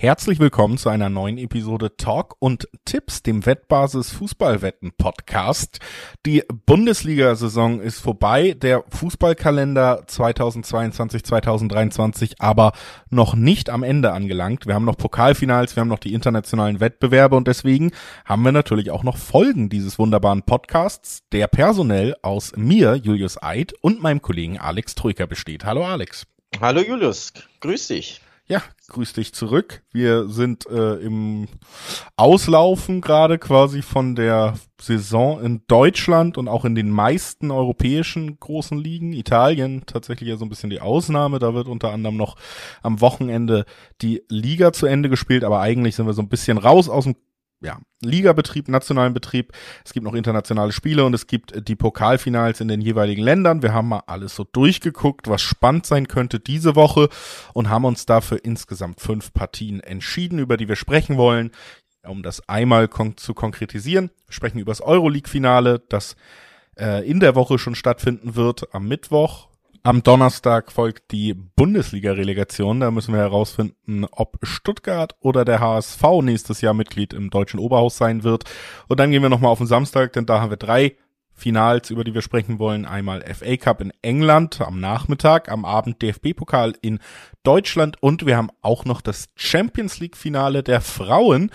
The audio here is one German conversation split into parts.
Herzlich willkommen zu einer neuen Episode Talk und Tipps, dem Wettbasis Fußballwetten Podcast. Die Bundesliga-Saison ist vorbei, der Fußballkalender 2022-2023 aber noch nicht am Ende angelangt. Wir haben noch Pokalfinals, wir haben noch die internationalen Wettbewerbe und deswegen haben wir natürlich auch noch Folgen dieses wunderbaren Podcasts, der personell aus mir, Julius Eid und meinem Kollegen Alex Troika besteht. Hallo Alex. Hallo Julius, grüß dich. Ja, grüß dich zurück. Wir sind äh, im Auslaufen gerade quasi von der Saison in Deutschland und auch in den meisten europäischen großen Ligen. Italien tatsächlich ja so ein bisschen die Ausnahme. Da wird unter anderem noch am Wochenende die Liga zu Ende gespielt, aber eigentlich sind wir so ein bisschen raus aus dem ja, Ligabetrieb, nationalen Betrieb. Es gibt noch internationale Spiele und es gibt die Pokalfinals in den jeweiligen Ländern. Wir haben mal alles so durchgeguckt, was spannend sein könnte diese Woche und haben uns dafür insgesamt fünf Partien entschieden, über die wir sprechen wollen. Um das einmal kon zu konkretisieren, wir sprechen über das Euroleague-Finale, das äh, in der Woche schon stattfinden wird am Mittwoch am Donnerstag folgt die Bundesliga-Relegation. Da müssen wir herausfinden, ob Stuttgart oder der HSV nächstes Jahr Mitglied im deutschen Oberhaus sein wird. Und dann gehen wir nochmal auf den Samstag, denn da haben wir drei Finals, über die wir sprechen wollen. Einmal FA Cup in England am Nachmittag, am Abend DFB-Pokal in Deutschland und wir haben auch noch das Champions League-Finale der Frauen.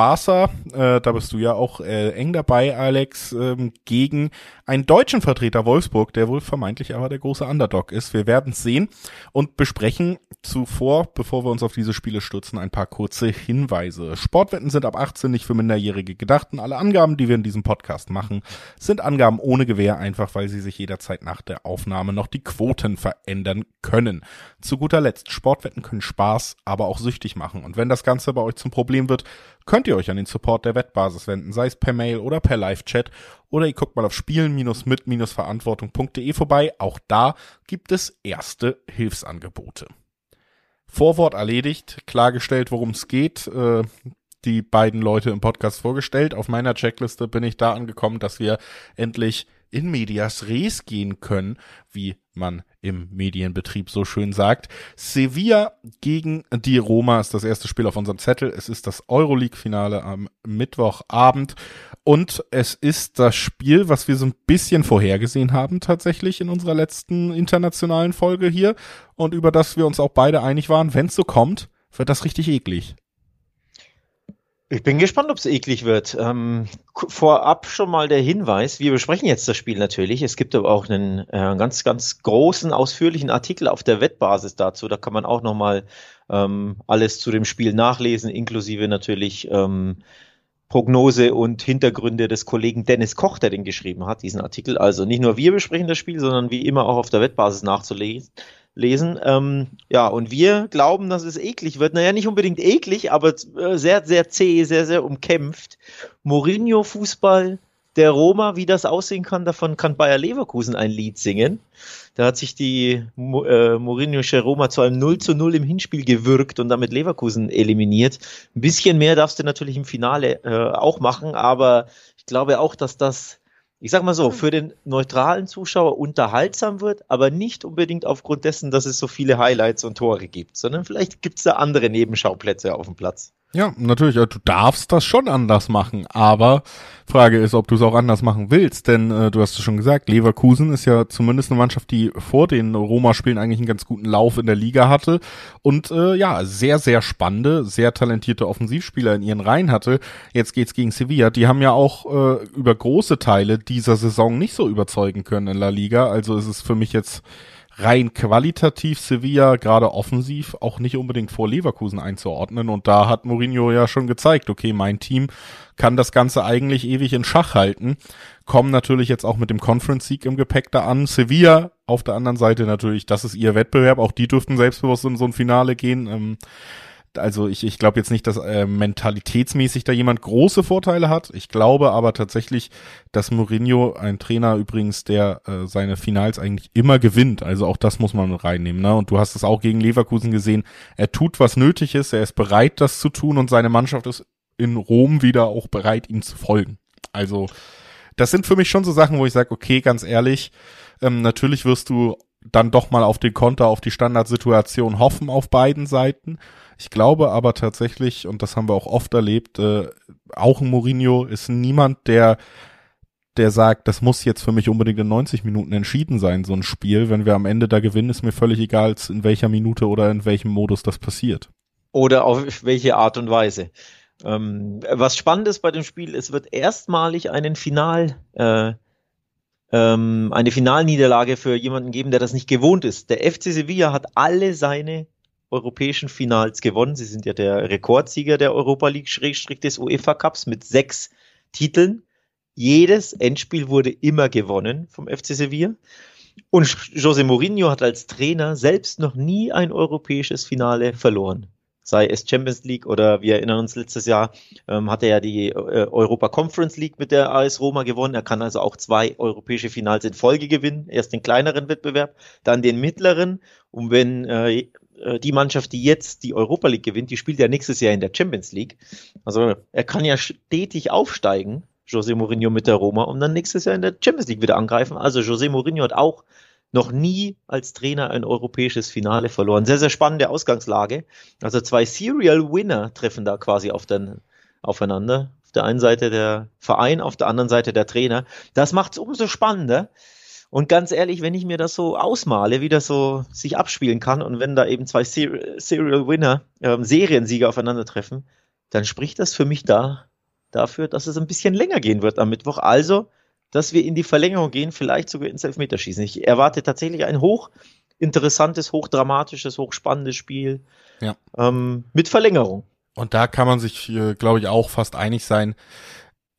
Barca, äh, da bist du ja auch äh, eng dabei, Alex, ähm, gegen einen deutschen Vertreter Wolfsburg, der wohl vermeintlich aber der große Underdog ist. Wir werden sehen und besprechen zuvor, bevor wir uns auf diese Spiele stürzen, ein paar kurze Hinweise. Sportwetten sind ab 18 nicht für Minderjährige gedacht und alle Angaben, die wir in diesem Podcast machen, sind Angaben ohne Gewähr, einfach weil sie sich jederzeit nach der Aufnahme noch die Quoten verändern können. Zu guter Letzt, Sportwetten können Spaß, aber auch süchtig machen. Und wenn das Ganze bei euch zum Problem wird, könnt ihr euch an den Support der Wettbasis wenden, sei es per Mail oder per Live-Chat oder ihr guckt mal auf spielen-mit-verantwortung.de vorbei. Auch da gibt es erste Hilfsangebote. Vorwort erledigt, klargestellt, worum es geht. Äh, die beiden Leute im Podcast vorgestellt. Auf meiner Checkliste bin ich da angekommen, dass wir endlich in medias res gehen können, wie man im Medienbetrieb so schön sagt. Sevilla gegen die Roma ist das erste Spiel auf unserem Zettel. Es ist das Euroleague-Finale am Mittwochabend und es ist das Spiel, was wir so ein bisschen vorhergesehen haben tatsächlich in unserer letzten internationalen Folge hier und über das wir uns auch beide einig waren. Wenn es so kommt, wird das richtig eklig. Ich bin gespannt, ob es eklig wird. Ähm, vorab schon mal der Hinweis, wir besprechen jetzt das Spiel natürlich. Es gibt aber auch einen äh, ganz, ganz großen, ausführlichen Artikel auf der Wettbasis dazu. Da kann man auch nochmal ähm, alles zu dem Spiel nachlesen, inklusive natürlich ähm, Prognose und Hintergründe des Kollegen Dennis Koch, der den geschrieben hat, diesen Artikel. Also nicht nur wir besprechen das Spiel, sondern wie immer auch auf der Wettbasis nachzulesen lesen. Ähm, ja, und wir glauben, dass es eklig wird. Naja, nicht unbedingt eklig, aber äh, sehr, sehr zäh, sehr, sehr umkämpft. Mourinho-Fußball der Roma, wie das aussehen kann, davon kann Bayer Leverkusen ein Lied singen. Da hat sich die äh, Mourinho'sche Roma zu einem 0 zu 0 im Hinspiel gewürgt und damit Leverkusen eliminiert. Ein bisschen mehr darfst du natürlich im Finale äh, auch machen, aber ich glaube auch, dass das ich sag mal so, hm. für den neutralen Zuschauer unterhaltsam wird, aber nicht unbedingt aufgrund dessen, dass es so viele Highlights und Tore gibt, sondern vielleicht gibt es da andere Nebenschauplätze auf dem Platz. Ja, natürlich, du darfst das schon anders machen, aber Frage ist, ob du es auch anders machen willst, denn äh, du hast es schon gesagt, Leverkusen ist ja zumindest eine Mannschaft, die vor den Roma-Spielen eigentlich einen ganz guten Lauf in der Liga hatte und äh, ja, sehr, sehr spannende, sehr talentierte Offensivspieler in ihren Reihen hatte. Jetzt geht's gegen Sevilla, die haben ja auch äh, über große Teile dieser Saison nicht so überzeugen können in La Liga, also ist es für mich jetzt rein qualitativ Sevilla gerade offensiv auch nicht unbedingt vor Leverkusen einzuordnen. Und da hat Mourinho ja schon gezeigt, okay, mein Team kann das Ganze eigentlich ewig in Schach halten. Kommen natürlich jetzt auch mit dem Conference-Sieg im Gepäck da an. Sevilla auf der anderen Seite natürlich, das ist ihr Wettbewerb. Auch die dürften selbstbewusst in so ein Finale gehen. Ähm, also ich, ich glaube jetzt nicht, dass äh, mentalitätsmäßig da jemand große Vorteile hat. Ich glaube aber tatsächlich, dass Mourinho, ein Trainer übrigens, der äh, seine Finals eigentlich immer gewinnt. Also auch das muss man reinnehmen. Ne? Und du hast es auch gegen Leverkusen gesehen. Er tut, was nötig ist. Er ist bereit, das zu tun. Und seine Mannschaft ist in Rom wieder auch bereit, ihm zu folgen. Also das sind für mich schon so Sachen, wo ich sage, okay, ganz ehrlich, ähm, natürlich wirst du dann doch mal auf den Konter, auf die Standardsituation hoffen auf beiden Seiten. Ich glaube aber tatsächlich, und das haben wir auch oft erlebt, äh, auch ein Mourinho ist niemand, der der sagt, das muss jetzt für mich unbedingt in 90 Minuten entschieden sein, so ein Spiel. Wenn wir am Ende da gewinnen, ist mir völlig egal, in welcher Minute oder in welchem Modus das passiert. Oder auf welche Art und Weise. Ähm, was spannend ist bei dem Spiel, es wird erstmalig einen Final, äh, ähm, eine Finalniederlage für jemanden geben, der das nicht gewohnt ist. Der FC Sevilla hat alle seine europäischen Finals gewonnen. Sie sind ja der Rekordsieger der Europa League des UEFA Cups mit sechs Titeln. Jedes Endspiel wurde immer gewonnen vom FC Sevilla. Und José Mourinho hat als Trainer selbst noch nie ein europäisches Finale verloren sei es Champions League oder wir erinnern uns letztes Jahr, ähm, hat er ja die äh, Europa Conference League mit der AS Roma gewonnen. Er kann also auch zwei europäische Finals in Folge gewinnen. Erst den kleineren Wettbewerb, dann den mittleren. Und wenn äh, die Mannschaft, die jetzt die Europa League gewinnt, die spielt ja nächstes Jahr in der Champions League. Also er kann ja stetig aufsteigen, José Mourinho mit der Roma, und dann nächstes Jahr in der Champions League wieder angreifen. Also José Mourinho hat auch noch nie als Trainer ein europäisches Finale verloren. Sehr, sehr spannende Ausgangslage. Also zwei Serial Winner treffen da quasi auf den, aufeinander. Auf der einen Seite der Verein, auf der anderen Seite der Trainer. Das macht es umso spannender. Und ganz ehrlich, wenn ich mir das so ausmale, wie das so sich abspielen kann und wenn da eben zwei Serial Winner, ähm, Seriensieger aufeinandertreffen, dann spricht das für mich da dafür, dass es ein bisschen länger gehen wird am Mittwoch. Also dass wir in die Verlängerung gehen, vielleicht sogar ins Elfmeterschießen. Ich erwarte tatsächlich ein hochinteressantes, hochdramatisches, hochspannendes Spiel ja. ähm, mit Verlängerung. Und da kann man sich, äh, glaube ich, auch fast einig sein.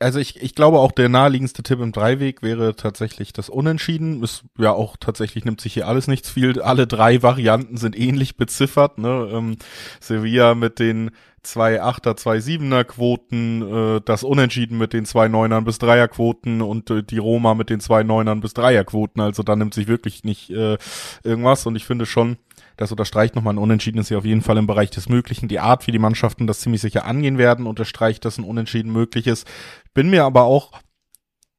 Also ich, ich glaube auch der naheliegendste Tipp im Dreiweg wäre tatsächlich das Unentschieden. Ist ja auch tatsächlich nimmt sich hier alles nichts viel. Alle drei Varianten sind ähnlich beziffert. Ne? Ähm, Sevilla mit den zwei Achter, zwei Siebener Quoten, äh, das Unentschieden mit den zwei Neunern bis Dreier Quoten und äh, die Roma mit den zwei Neunern bis Dreier Quoten. Also da nimmt sich wirklich nicht äh, irgendwas und ich finde schon, das unterstreicht nochmal ein Unentschieden ist ja auf jeden Fall im Bereich des Möglichen. Die Art, wie die Mannschaften das ziemlich sicher angehen werden, unterstreicht, dass ein Unentschieden möglich ist. Bin mir aber auch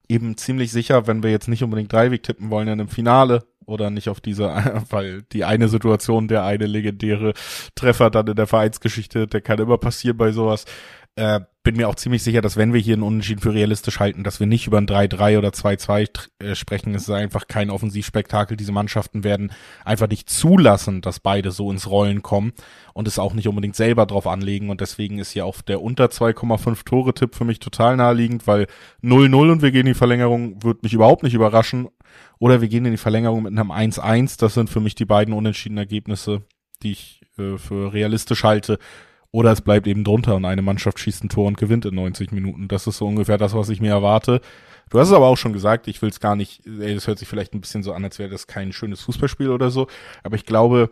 eben ziemlich sicher, wenn wir jetzt nicht unbedingt Dreiweg tippen wollen in einem Finale, oder nicht auf diese, weil die eine Situation, der eine legendäre Treffer dann in der Vereinsgeschichte, der kann immer passieren bei sowas. Äh, bin mir auch ziemlich sicher, dass wenn wir hier einen Unentschieden für realistisch halten, dass wir nicht über ein 3-3 oder 2-2 äh, sprechen. Es ist einfach kein Offensivspektakel. Diese Mannschaften werden einfach nicht zulassen, dass beide so ins Rollen kommen und es auch nicht unbedingt selber drauf anlegen. Und deswegen ist hier auch der unter 2,5 Tore-Tipp für mich total naheliegend, weil 0-0 und wir gehen in die Verlängerung, wird mich überhaupt nicht überraschen. Oder wir gehen in die Verlängerung mit einem 1-1. Das sind für mich die beiden unentschiedenen Ergebnisse, die ich äh, für realistisch halte. Oder es bleibt eben drunter und eine Mannschaft schießt ein Tor und gewinnt in 90 Minuten. Das ist so ungefähr das, was ich mir erwarte. Du hast es aber auch schon gesagt, ich will es gar nicht, ey, das hört sich vielleicht ein bisschen so an, als wäre das kein schönes Fußballspiel oder so. Aber ich glaube,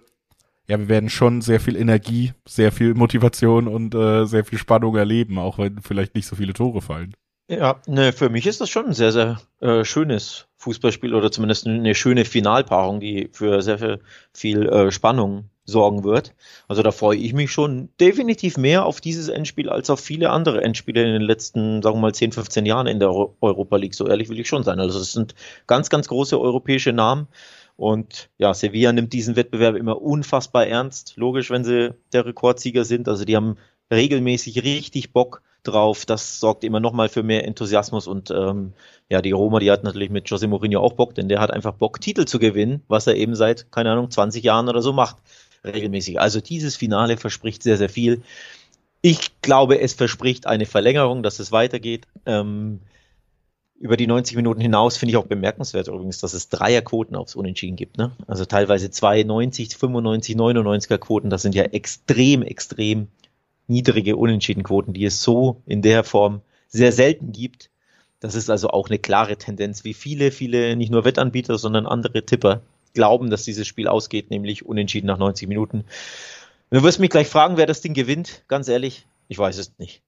ja, wir werden schon sehr viel Energie, sehr viel Motivation und äh, sehr viel Spannung erleben, auch wenn vielleicht nicht so viele Tore fallen. Ja, ne, für mich ist das schon ein sehr, sehr äh, schönes Fußballspiel oder zumindest eine schöne Finalpaarung, die für sehr viel, viel äh, Spannung sorgen wird. Also da freue ich mich schon definitiv mehr auf dieses Endspiel als auf viele andere Endspiele in den letzten, sagen wir mal, 10, 15 Jahren in der Europa League. So ehrlich will ich schon sein. Also es sind ganz, ganz große europäische Namen. Und ja, Sevilla nimmt diesen Wettbewerb immer unfassbar ernst. Logisch, wenn sie der Rekordsieger sind. Also die haben regelmäßig richtig Bock drauf. Das sorgt immer nochmal für mehr Enthusiasmus und ähm, ja, die Roma, die hat natürlich mit José Mourinho auch Bock, denn der hat einfach Bock, Titel zu gewinnen, was er eben seit, keine Ahnung, 20 Jahren oder so macht, regelmäßig. Also dieses Finale verspricht sehr, sehr viel. Ich glaube, es verspricht eine Verlängerung, dass es weitergeht. Ähm, über die 90 Minuten hinaus finde ich auch bemerkenswert übrigens, dass es Dreierquoten aufs Unentschieden gibt. Ne? Also teilweise 92, 95, 99er Quoten. Das sind ja extrem, extrem niedrige Unentschiedenquoten, die es so in der Form sehr selten gibt. Das ist also auch eine klare Tendenz, wie viele, viele, nicht nur Wettanbieter, sondern andere Tipper glauben, dass dieses Spiel ausgeht, nämlich unentschieden nach 90 Minuten. Du wirst mich gleich fragen, wer das Ding gewinnt. Ganz ehrlich, ich weiß es nicht.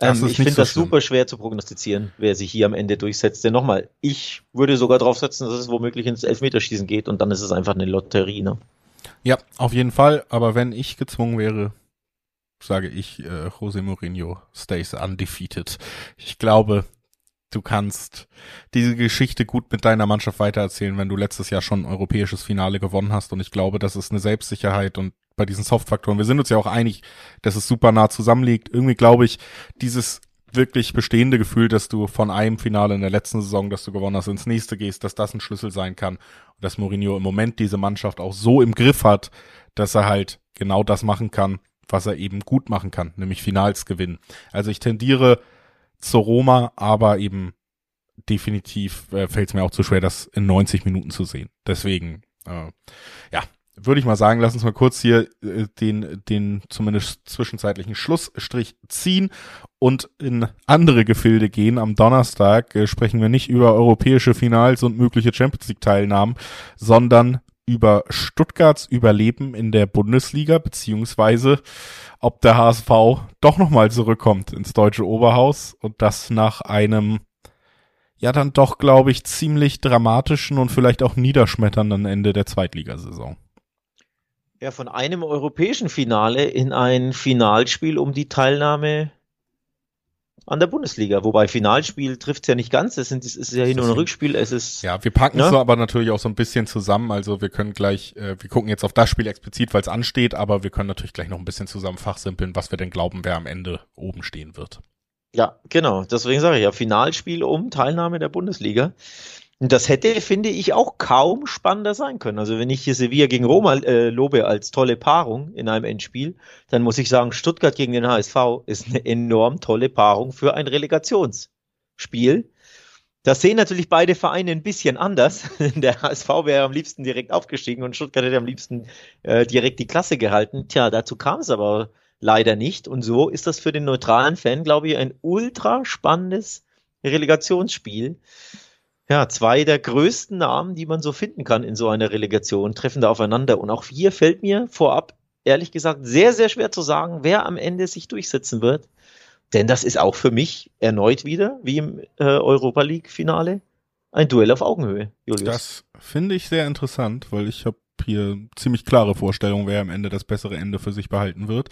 Ähm, ich finde so das schlimm. super schwer zu prognostizieren, wer sich hier am Ende durchsetzt. Denn nochmal, ich würde sogar drauf setzen, dass es womöglich ins Elfmeterschießen geht und dann ist es einfach eine Lotterie. Ne? Ja, auf jeden Fall. Aber wenn ich gezwungen wäre, sage ich, äh, Jose Mourinho stays undefeated. Ich glaube, du kannst diese Geschichte gut mit deiner Mannschaft weitererzählen, wenn du letztes Jahr schon ein europäisches Finale gewonnen hast. Und ich glaube, das ist eine Selbstsicherheit und bei diesen Softfaktoren, wir sind uns ja auch einig, dass es super nah zusammenliegt. Irgendwie glaube ich, dieses wirklich bestehende Gefühl, dass du von einem Finale in der letzten Saison, dass du gewonnen hast, ins nächste gehst, dass das ein Schlüssel sein kann. Und dass Mourinho im Moment diese Mannschaft auch so im Griff hat, dass er halt genau das machen kann, was er eben gut machen kann, nämlich Finals gewinnen. Also ich tendiere zur Roma, aber eben definitiv äh, fällt es mir auch zu schwer, das in 90 Minuten zu sehen. Deswegen, äh, ja, würde ich mal sagen, lass uns mal kurz hier äh, den, den zumindest zwischenzeitlichen Schlussstrich ziehen und in andere Gefilde gehen. Am Donnerstag äh, sprechen wir nicht über europäische Finals und mögliche Champions League Teilnahmen, sondern über Stuttgarts Überleben in der Bundesliga, beziehungsweise ob der HSV doch nochmal zurückkommt ins deutsche Oberhaus und das nach einem, ja dann doch, glaube ich, ziemlich dramatischen und vielleicht auch niederschmetternden Ende der Zweitligasaison. Ja, von einem europäischen Finale in ein Finalspiel um die Teilnahme an der Bundesliga. Wobei Finalspiel trifft es ja nicht ganz. Es, sind, es ist ja hier nur ein Rückspiel. Es ist ja, wir packen es ne? so aber natürlich auch so ein bisschen zusammen. Also wir können gleich, äh, wir gucken jetzt auf das Spiel explizit, weil es ansteht, aber wir können natürlich gleich noch ein bisschen zusammen fachsimpeln, was wir denn glauben, wer am Ende oben stehen wird. Ja, genau. Deswegen sage ich ja, Finalspiel um Teilnahme der Bundesliga. Und das hätte, finde ich, auch kaum spannender sein können. Also wenn ich hier Sevilla gegen Roma äh, lobe als tolle Paarung in einem Endspiel, dann muss ich sagen, Stuttgart gegen den HSV ist eine enorm tolle Paarung für ein Relegationsspiel. Das sehen natürlich beide Vereine ein bisschen anders. Der HSV wäre am liebsten direkt aufgestiegen und Stuttgart hätte am liebsten äh, direkt die Klasse gehalten. Tja, dazu kam es aber leider nicht. Und so ist das für den neutralen Fan, glaube ich, ein ultra spannendes Relegationsspiel ja, zwei der größten Namen, die man so finden kann in so einer Relegation, treffen da aufeinander. Und auch hier fällt mir vorab, ehrlich gesagt, sehr, sehr schwer zu sagen, wer am Ende sich durchsetzen wird. Denn das ist auch für mich erneut wieder, wie im äh, Europa League-Finale, ein Duell auf Augenhöhe, Julius. Das finde ich sehr interessant, weil ich habe hier ziemlich klare Vorstellungen, wer am Ende das bessere Ende für sich behalten wird.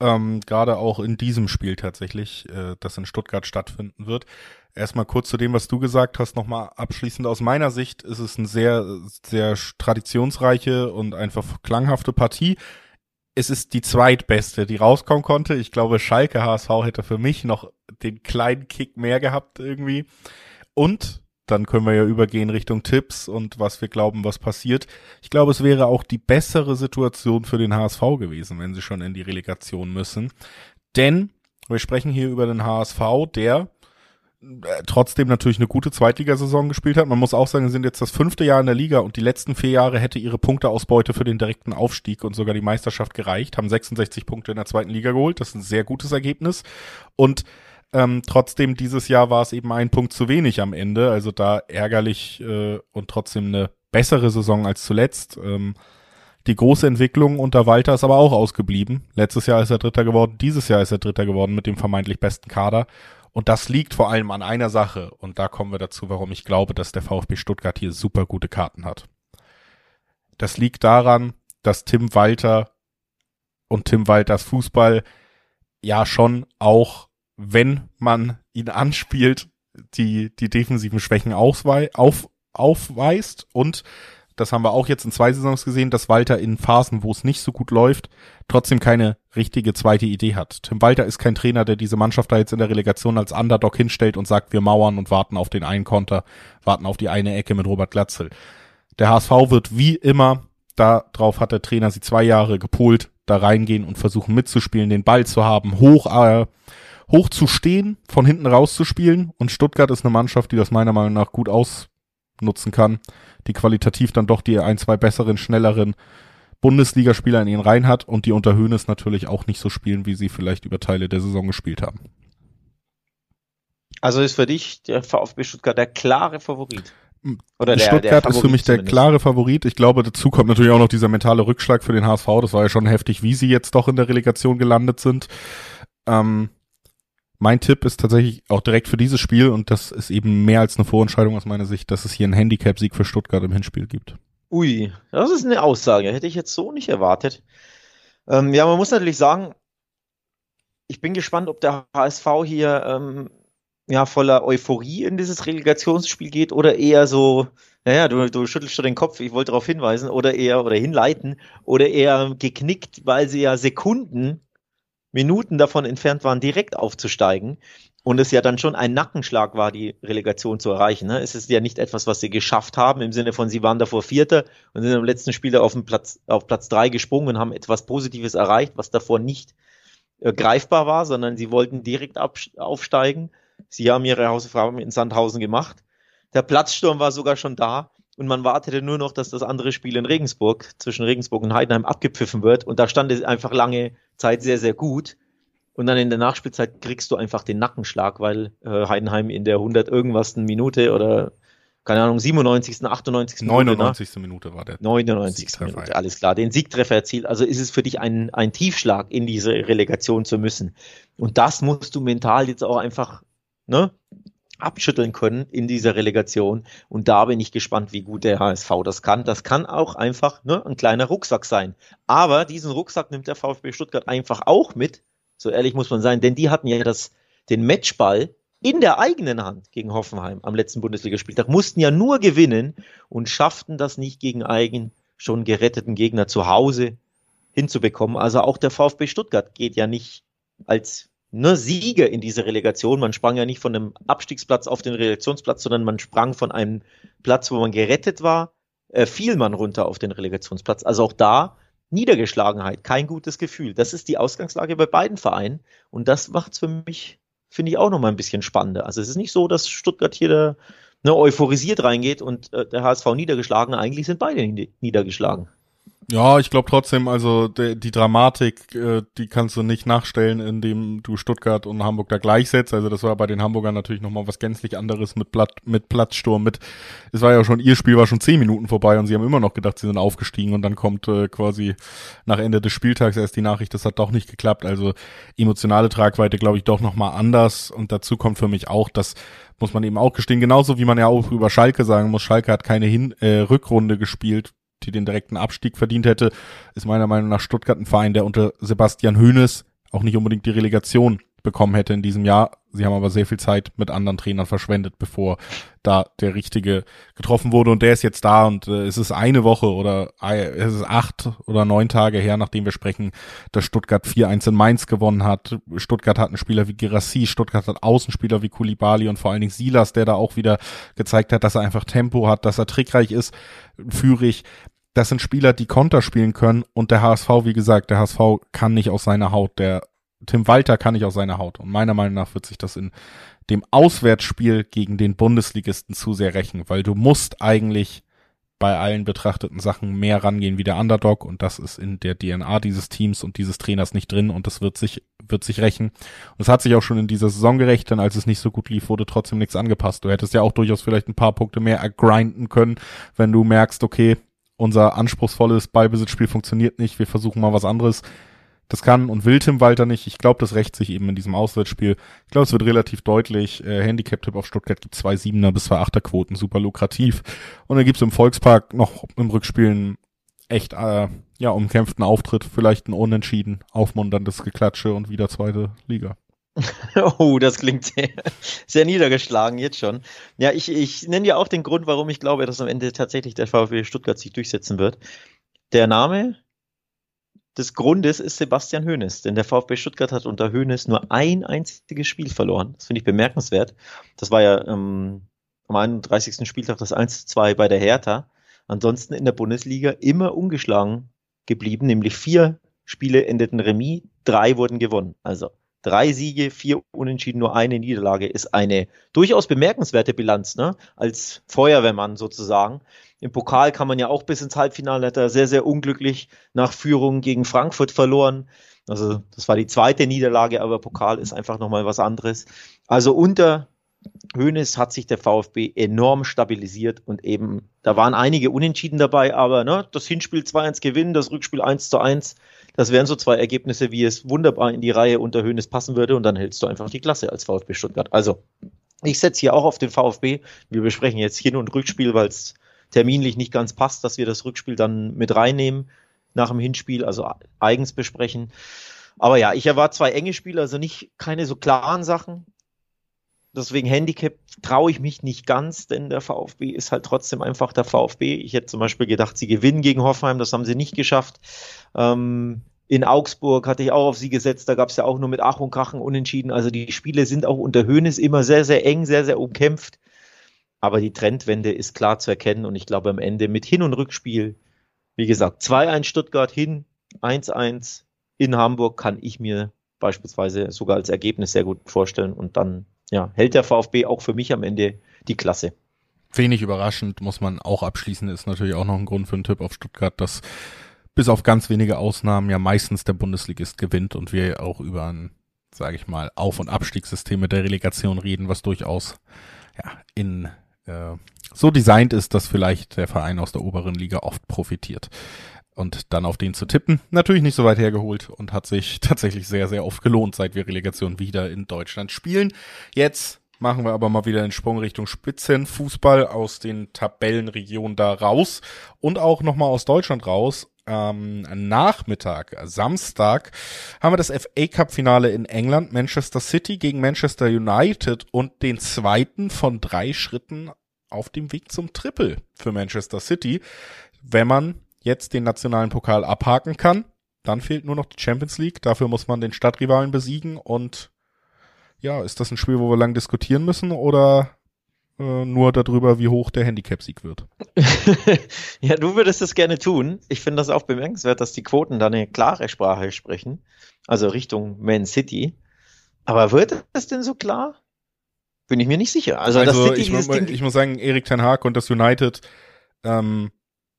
Ähm, Gerade auch in diesem Spiel tatsächlich, äh, das in Stuttgart stattfinden wird. Erstmal kurz zu dem, was du gesagt hast, nochmal abschließend. Aus meiner Sicht ist es eine sehr, sehr traditionsreiche und einfach klanghafte Partie. Es ist die zweitbeste, die rauskommen konnte. Ich glaube, Schalke HSV hätte für mich noch den kleinen Kick mehr gehabt irgendwie. Und dann können wir ja übergehen Richtung Tipps und was wir glauben, was passiert. Ich glaube, es wäre auch die bessere Situation für den HSV gewesen, wenn sie schon in die Relegation müssen. Denn wir sprechen hier über den HSV, der trotzdem natürlich eine gute Zweitligasaison gespielt hat. Man muss auch sagen, sie sind jetzt das fünfte Jahr in der Liga und die letzten vier Jahre hätte ihre Punkteausbeute für den direkten Aufstieg und sogar die Meisterschaft gereicht, haben 66 Punkte in der zweiten Liga geholt. Das ist ein sehr gutes Ergebnis. Und ähm, trotzdem dieses Jahr war es eben ein Punkt zu wenig am Ende. Also da ärgerlich äh, und trotzdem eine bessere Saison als zuletzt. Ähm, die große Entwicklung unter Walter ist aber auch ausgeblieben. Letztes Jahr ist er Dritter geworden, dieses Jahr ist er Dritter geworden mit dem vermeintlich besten Kader. Und das liegt vor allem an einer Sache. Und da kommen wir dazu, warum ich glaube, dass der VfB Stuttgart hier super gute Karten hat. Das liegt daran, dass Tim Walter und Tim Walters Fußball ja schon auch, wenn man ihn anspielt, die, die defensiven Schwächen aufwei auf, aufweist und das haben wir auch jetzt in zwei Saisons gesehen, dass Walter in Phasen, wo es nicht so gut läuft, trotzdem keine richtige zweite Idee hat. Tim Walter ist kein Trainer, der diese Mannschaft da jetzt in der Relegation als Underdog hinstellt und sagt, wir mauern und warten auf den einen Konter, warten auf die eine Ecke mit Robert Glatzel. Der HSV wird wie immer, darauf hat der Trainer sie zwei Jahre gepolt, da reingehen und versuchen mitzuspielen, den Ball zu haben, hoch, äh, hoch zu stehen, von hinten rauszuspielen. Und Stuttgart ist eine Mannschaft, die das meiner Meinung nach gut ausnutzen kann die qualitativ dann doch die ein, zwei besseren, schnelleren Bundesligaspieler in ihren Reihen hat und die unter Höhnes natürlich auch nicht so spielen, wie sie vielleicht über Teile der Saison gespielt haben. Also ist für dich der VfB Stuttgart der klare Favorit? Oder der, Stuttgart der ist für mich der klare Favorit. Ich glaube, dazu kommt natürlich auch noch dieser mentale Rückschlag für den HSV. Das war ja schon heftig, wie sie jetzt doch in der Relegation gelandet sind. Ähm, mein Tipp ist tatsächlich auch direkt für dieses Spiel und das ist eben mehr als eine Vorentscheidung aus meiner Sicht, dass es hier einen Handicap-Sieg für Stuttgart im Hinspiel gibt. Ui, das ist eine Aussage, hätte ich jetzt so nicht erwartet. Ähm, ja, man muss natürlich sagen, ich bin gespannt, ob der HSV hier ähm, ja, voller Euphorie in dieses Relegationsspiel geht oder eher so, naja, du, du schüttelst schon den Kopf, ich wollte darauf hinweisen, oder eher, oder hinleiten, oder eher geknickt, weil sie ja Sekunden, Minuten davon entfernt waren, direkt aufzusteigen. Und es ja dann schon ein Nackenschlag war, die Relegation zu erreichen. Ne? Es ist ja nicht etwas, was sie geschafft haben, im Sinne von, sie waren davor Vierter und sind im letzten Spiel auf, Platz, auf Platz drei gesprungen und haben etwas Positives erreicht, was davor nicht äh, greifbar war, sondern sie wollten direkt aufsteigen. Sie haben ihre Hausaufgaben in Sandhausen gemacht. Der Platzsturm war sogar schon da und man wartete nur noch, dass das andere Spiel in Regensburg zwischen Regensburg und Heidenheim abgepfiffen wird und da stand es einfach lange Zeit sehr, sehr gut. Und dann in der Nachspielzeit kriegst du einfach den Nackenschlag, weil äh, Heidenheim in der 100 irgendwas Minute oder keine Ahnung, 97., 98. 99. Minute, Minute war der 99. Minute, alles klar, den Siegtreffer erzielt. Also ist es für dich ein, ein Tiefschlag, in diese Relegation zu müssen. Und das musst du mental jetzt auch einfach ne, abschütteln können in dieser Relegation. Und da bin ich gespannt, wie gut der HSV das kann. Das kann auch einfach ne, ein kleiner Rucksack sein. Aber diesen Rucksack nimmt der VfB Stuttgart einfach auch mit. So ehrlich muss man sein, denn die hatten ja das, den Matchball in der eigenen Hand gegen Hoffenheim am letzten Bundesligaspieltag, mussten ja nur gewinnen und schafften das nicht gegen eigen schon geretteten Gegner zu Hause hinzubekommen. Also auch der VfB Stuttgart geht ja nicht als ne, Sieger in diese Relegation. Man sprang ja nicht von einem Abstiegsplatz auf den Relegationsplatz, sondern man sprang von einem Platz, wo man gerettet war, äh, fiel man runter auf den Relegationsplatz. Also auch da Niedergeschlagenheit, kein gutes Gefühl. Das ist die Ausgangslage bei beiden Vereinen und das macht's für mich finde ich auch noch mal ein bisschen spannender. Also es ist nicht so, dass Stuttgart hier da, ne, euphorisiert reingeht und äh, der HSV niedergeschlagen. Eigentlich sind beide niedergeschlagen. Ja, ich glaube trotzdem, also de, die Dramatik, äh, die kannst du nicht nachstellen, indem du Stuttgart und Hamburg da gleichsetzt. Also das war bei den Hamburgern natürlich nochmal was gänzlich anderes mit, Blatt, mit Platzsturm, mit, es war ja schon, ihr Spiel war schon zehn Minuten vorbei und sie haben immer noch gedacht, sie sind aufgestiegen und dann kommt äh, quasi nach Ende des Spieltags erst die Nachricht, das hat doch nicht geklappt. Also emotionale Tragweite, glaube ich, doch nochmal anders und dazu kommt für mich auch, dass muss man eben auch gestehen, genauso wie man ja auch über Schalke sagen muss, Schalke hat keine Hin äh, Rückrunde gespielt, die den direkten Abstieg verdient hätte, ist meiner Meinung nach Stuttgart ein Verein, der unter Sebastian Hoeneß auch nicht unbedingt die Relegation bekommen hätte in diesem Jahr. Sie haben aber sehr viel Zeit mit anderen Trainern verschwendet, bevor da der richtige getroffen wurde und der ist jetzt da und äh, es ist eine Woche oder äh, es ist acht oder neun Tage her, nachdem wir sprechen, dass Stuttgart 4-1 in Mainz gewonnen hat. Stuttgart hat einen Spieler wie Girassi, Stuttgart hat Außenspieler wie Kulibali und vor allen Dingen Silas, der da auch wieder gezeigt hat, dass er einfach Tempo hat, dass er trickreich ist, führig das sind Spieler, die Konter spielen können und der HSV, wie gesagt, der HSV kann nicht aus seiner Haut, der Tim Walter kann nicht aus seiner Haut und meiner Meinung nach wird sich das in dem Auswärtsspiel gegen den Bundesligisten zu sehr rächen, weil du musst eigentlich bei allen betrachteten Sachen mehr rangehen wie der Underdog und das ist in der DNA dieses Teams und dieses Trainers nicht drin und das wird sich, wird sich rächen. Und es hat sich auch schon in dieser Saison gerecht, denn als es nicht so gut lief, wurde trotzdem nichts angepasst. Du hättest ja auch durchaus vielleicht ein paar Punkte mehr grinden können, wenn du merkst, okay, unser anspruchsvolles Ballbesitzspiel funktioniert nicht, wir versuchen mal was anderes. Das kann und will Tim Walter nicht. Ich glaube, das rächt sich eben in diesem Auswärtsspiel. Ich glaube, es wird relativ deutlich. Äh, Handicap-Tipp auf Stuttgart gibt zwei Siebener bis zwei Achter Quoten, super lukrativ. Und dann gibt's im Volkspark noch im Rückspiel einen echt äh, ja umkämpften Auftritt, vielleicht ein Unentschieden, aufmunterndes Geklatsche und wieder zweite Liga. Oh, das klingt sehr, sehr niedergeschlagen jetzt schon. Ja, ich, ich nenne ja auch den Grund, warum ich glaube, dass am Ende tatsächlich der VfB Stuttgart sich durchsetzen wird. Der Name des Grundes ist Sebastian Hoeneß, denn der VfB Stuttgart hat unter Hoeneß nur ein einziges Spiel verloren. Das finde ich bemerkenswert. Das war ja ähm, am 31. Spieltag das 1-2 bei der Hertha. Ansonsten in der Bundesliga immer ungeschlagen geblieben, nämlich vier Spiele endeten Remis, drei wurden gewonnen. Also Drei Siege, vier Unentschieden, nur eine Niederlage ist eine durchaus bemerkenswerte Bilanz, ne? Als Feuerwehrmann sozusagen. Im Pokal kann man ja auch bis ins Halbfinale, hat sehr, sehr unglücklich nach Führung gegen Frankfurt verloren. Also, das war die zweite Niederlage, aber Pokal ist einfach nochmal was anderes. Also unter Hönes hat sich der VfB enorm stabilisiert und eben, da waren einige Unentschieden dabei, aber ne, das Hinspiel 2-1 gewinnen, das Rückspiel 1 zu 1, das wären so zwei Ergebnisse, wie es wunderbar in die Reihe unter Hönes passen würde und dann hältst du einfach die Klasse als VfB Stuttgart. Also, ich setze hier auch auf den VfB. Wir besprechen jetzt Hin- und Rückspiel, weil es terminlich nicht ganz passt, dass wir das Rückspiel dann mit reinnehmen nach dem Hinspiel, also eigens besprechen. Aber ja, ich erwarte zwei enge Spiele, also nicht keine so klaren Sachen. Deswegen Handicap traue ich mich nicht ganz, denn der VfB ist halt trotzdem einfach der VfB. Ich hätte zum Beispiel gedacht, sie gewinnen gegen Hoffenheim, das haben sie nicht geschafft. Ähm, in Augsburg hatte ich auch auf sie gesetzt, da gab es ja auch nur mit Ach und Krachen unentschieden. Also die Spiele sind auch unter Höhnes immer sehr, sehr eng, sehr, sehr umkämpft. Aber die Trendwende ist klar zu erkennen und ich glaube am Ende mit Hin- und Rückspiel, wie gesagt, 2-1 Stuttgart hin, 1-1 in Hamburg kann ich mir beispielsweise sogar als Ergebnis sehr gut vorstellen und dann ja, hält der VfB auch für mich am Ende die Klasse. Wenig überraschend muss man auch abschließen, ist natürlich auch noch ein Grund für einen Tipp auf Stuttgart, dass bis auf ganz wenige Ausnahmen ja meistens der Bundesligist gewinnt und wir auch über ein, sage ich mal, Auf- und Abstiegssystem mit der Relegation reden, was durchaus ja, in äh, so designt ist, dass vielleicht der Verein aus der oberen Liga oft profitiert. Und dann auf den zu tippen, natürlich nicht so weit hergeholt und hat sich tatsächlich sehr, sehr oft gelohnt, seit wir Relegation wieder in Deutschland spielen. Jetzt machen wir aber mal wieder den Sprung Richtung Spitzenfußball aus den Tabellenregionen da raus und auch nochmal aus Deutschland raus ähm, Nachmittag, Samstag, haben wir das FA Cup Finale in England, Manchester City gegen Manchester United und den zweiten von drei Schritten auf dem Weg zum Triple für Manchester City. Wenn man jetzt den nationalen Pokal abhaken kann, dann fehlt nur noch die Champions League. Dafür muss man den Stadtrivalen besiegen und ja, ist das ein Spiel, wo wir lang diskutieren müssen oder äh, nur darüber, wie hoch der Handicap-Sieg wird. ja, du würdest das gerne tun. Ich finde das auch bemerkenswert, dass die Quoten da eine klare Sprache sprechen. Also Richtung Man City. Aber wird das denn so klar? Bin ich mir nicht sicher. Also, also ich, ich, muss sagen, Erik Ten Haag und das United ähm,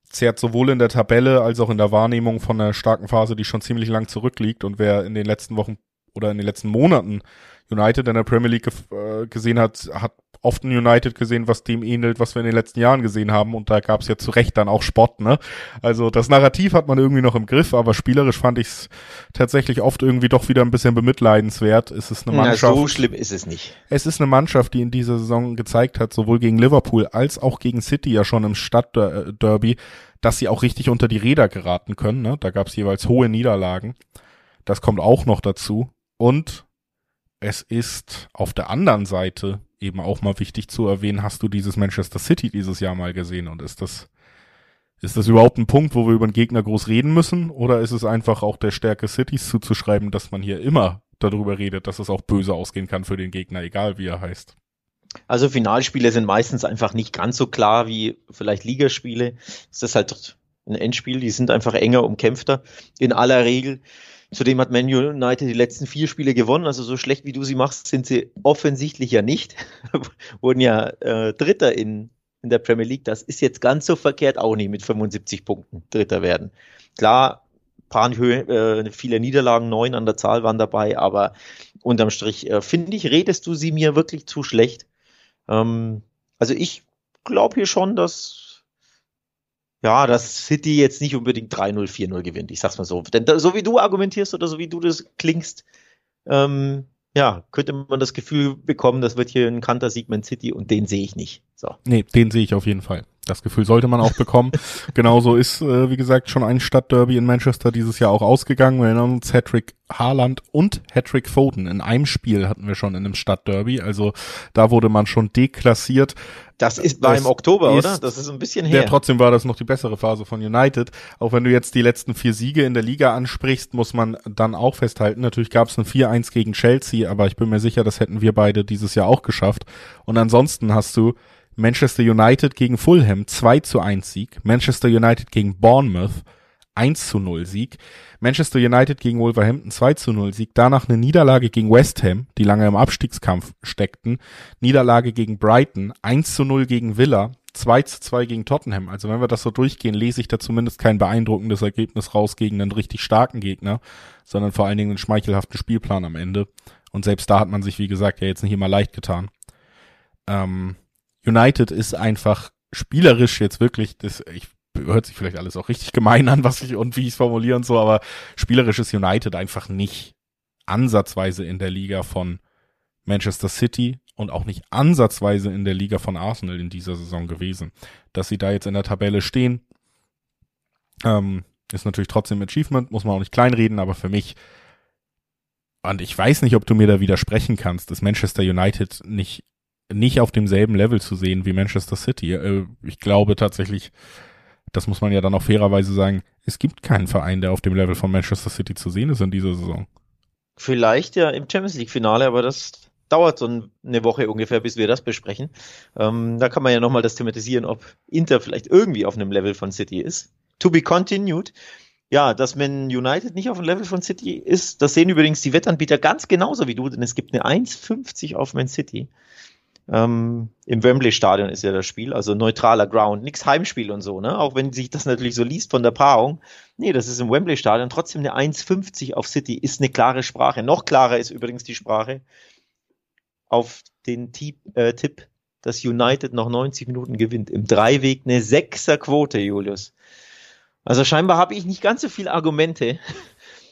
zehrt sowohl in der Tabelle als auch in der Wahrnehmung von einer starken Phase, die schon ziemlich lang zurückliegt. Und wer in den letzten Wochen oder in den letzten Monaten United in der Premier League äh, gesehen hat, hat oft ein United gesehen, was dem ähnelt, was wir in den letzten Jahren gesehen haben. Und da gab es ja zu Recht dann auch Spott, ne? Also das Narrativ hat man irgendwie noch im Griff, aber spielerisch fand ich es tatsächlich oft irgendwie doch wieder ein bisschen bemitleidenswert. Es ist eine Mannschaft. Na, so schlimm ist es nicht. Es ist eine Mannschaft, die in dieser Saison gezeigt hat, sowohl gegen Liverpool als auch gegen City ja schon im Stadtderby, dass sie auch richtig unter die Räder geraten können. Ne? Da gab es jeweils hohe Niederlagen. Das kommt auch noch dazu. Und es ist auf der anderen Seite eben auch mal wichtig zu erwähnen, hast du dieses Manchester City dieses Jahr mal gesehen und ist das ist das überhaupt ein Punkt, wo wir über den Gegner groß reden müssen oder ist es einfach auch der Stärke Cities zuzuschreiben, dass man hier immer darüber redet, dass es auch böse ausgehen kann für den Gegner, egal wie er heißt? Also Finalspiele sind meistens einfach nicht ganz so klar wie vielleicht Ligaspiele. Es ist halt ein Endspiel, die sind einfach enger umkämpfter in aller Regel. Zudem hat Man United die letzten vier Spiele gewonnen. Also so schlecht wie du sie machst, sind sie offensichtlich ja nicht. Wurden ja äh, Dritter in, in der Premier League. Das ist jetzt ganz so verkehrt auch nicht mit 75 Punkten Dritter werden. Klar, paar äh, viele Niederlagen, neun an der Zahl waren dabei, aber unterm Strich äh, finde ich, redest du sie mir wirklich zu schlecht. Ähm, also ich glaube hier schon, dass ja, dass City jetzt nicht unbedingt 3-0, 4-0 gewinnt. Ich sag's mal so. Denn da, so wie du argumentierst oder so wie du das klingst, ähm, ja, könnte man das Gefühl bekommen, das wird hier ein Kanter-Sieg Man City und den sehe ich nicht. So. Nee, den sehe ich auf jeden Fall. Das Gefühl sollte man auch bekommen. Genauso ist, äh, wie gesagt, schon ein Stadtderby in Manchester dieses Jahr auch ausgegangen. Wir erinnern uns Hattrick Haaland und Hattrick Foden. In einem Spiel hatten wir schon in einem Stadtderby. Also da wurde man schon deklassiert. Das ist war im Oktober, oder? Das ist ein bisschen her. Ja, trotzdem war das noch die bessere Phase von United. Auch wenn du jetzt die letzten vier Siege in der Liga ansprichst, muss man dann auch festhalten. Natürlich gab es ein 4-1 gegen Chelsea, aber ich bin mir sicher, das hätten wir beide dieses Jahr auch geschafft. Und ansonsten hast du Manchester United gegen Fulham 2 zu 1 Sieg, Manchester United gegen Bournemouth 1 zu 0 Sieg, Manchester United gegen Wolverhampton 2 zu 0 Sieg, danach eine Niederlage gegen West Ham, die lange im Abstiegskampf steckten, Niederlage gegen Brighton, 1 zu 0 gegen Villa, 2 zu 2 gegen Tottenham. Also wenn wir das so durchgehen, lese ich da zumindest kein beeindruckendes Ergebnis raus gegen einen richtig starken Gegner, sondern vor allen Dingen einen schmeichelhaften Spielplan am Ende. Und selbst da hat man sich, wie gesagt, ja jetzt nicht immer leicht getan. Ähm, United ist einfach spielerisch jetzt wirklich, das, ich hört sich vielleicht alles auch richtig gemein an, was ich und wie ich es formuliere und so, aber spielerisch ist United einfach nicht ansatzweise in der Liga von Manchester City und auch nicht ansatzweise in der Liga von Arsenal in dieser Saison gewesen. Dass sie da jetzt in der Tabelle stehen, ähm, ist natürlich trotzdem Achievement, muss man auch nicht kleinreden, aber für mich und ich weiß nicht, ob du mir da widersprechen kannst, dass Manchester United nicht, nicht auf demselben Level zu sehen wie Manchester City. Äh, ich glaube tatsächlich, das muss man ja dann auch fairerweise sagen, es gibt keinen Verein, der auf dem Level von Manchester City zu sehen ist in dieser Saison. Vielleicht ja im Champions League Finale, aber das dauert so eine Woche ungefähr, bis wir das besprechen. Ähm, da kann man ja nochmal das thematisieren, ob Inter vielleicht irgendwie auf einem Level von City ist. To be continued. Ja, dass Man United nicht auf dem Level von City ist, das sehen übrigens die Wettanbieter ganz genauso wie du, denn es gibt eine 1,50 auf Man City. Ähm, Im Wembley Stadion ist ja das Spiel, also neutraler Ground, nix Heimspiel und so, ne? Auch wenn sich das natürlich so liest von der Paarung. Nee, das ist im Wembley Stadion. Trotzdem eine 1,50 auf City ist eine klare Sprache. Noch klarer ist übrigens die Sprache auf den Tipp, äh, Tipp dass United noch 90 Minuten gewinnt. Im Dreiweg eine Sechserquote, Julius. Also scheinbar habe ich nicht ganz so viele Argumente.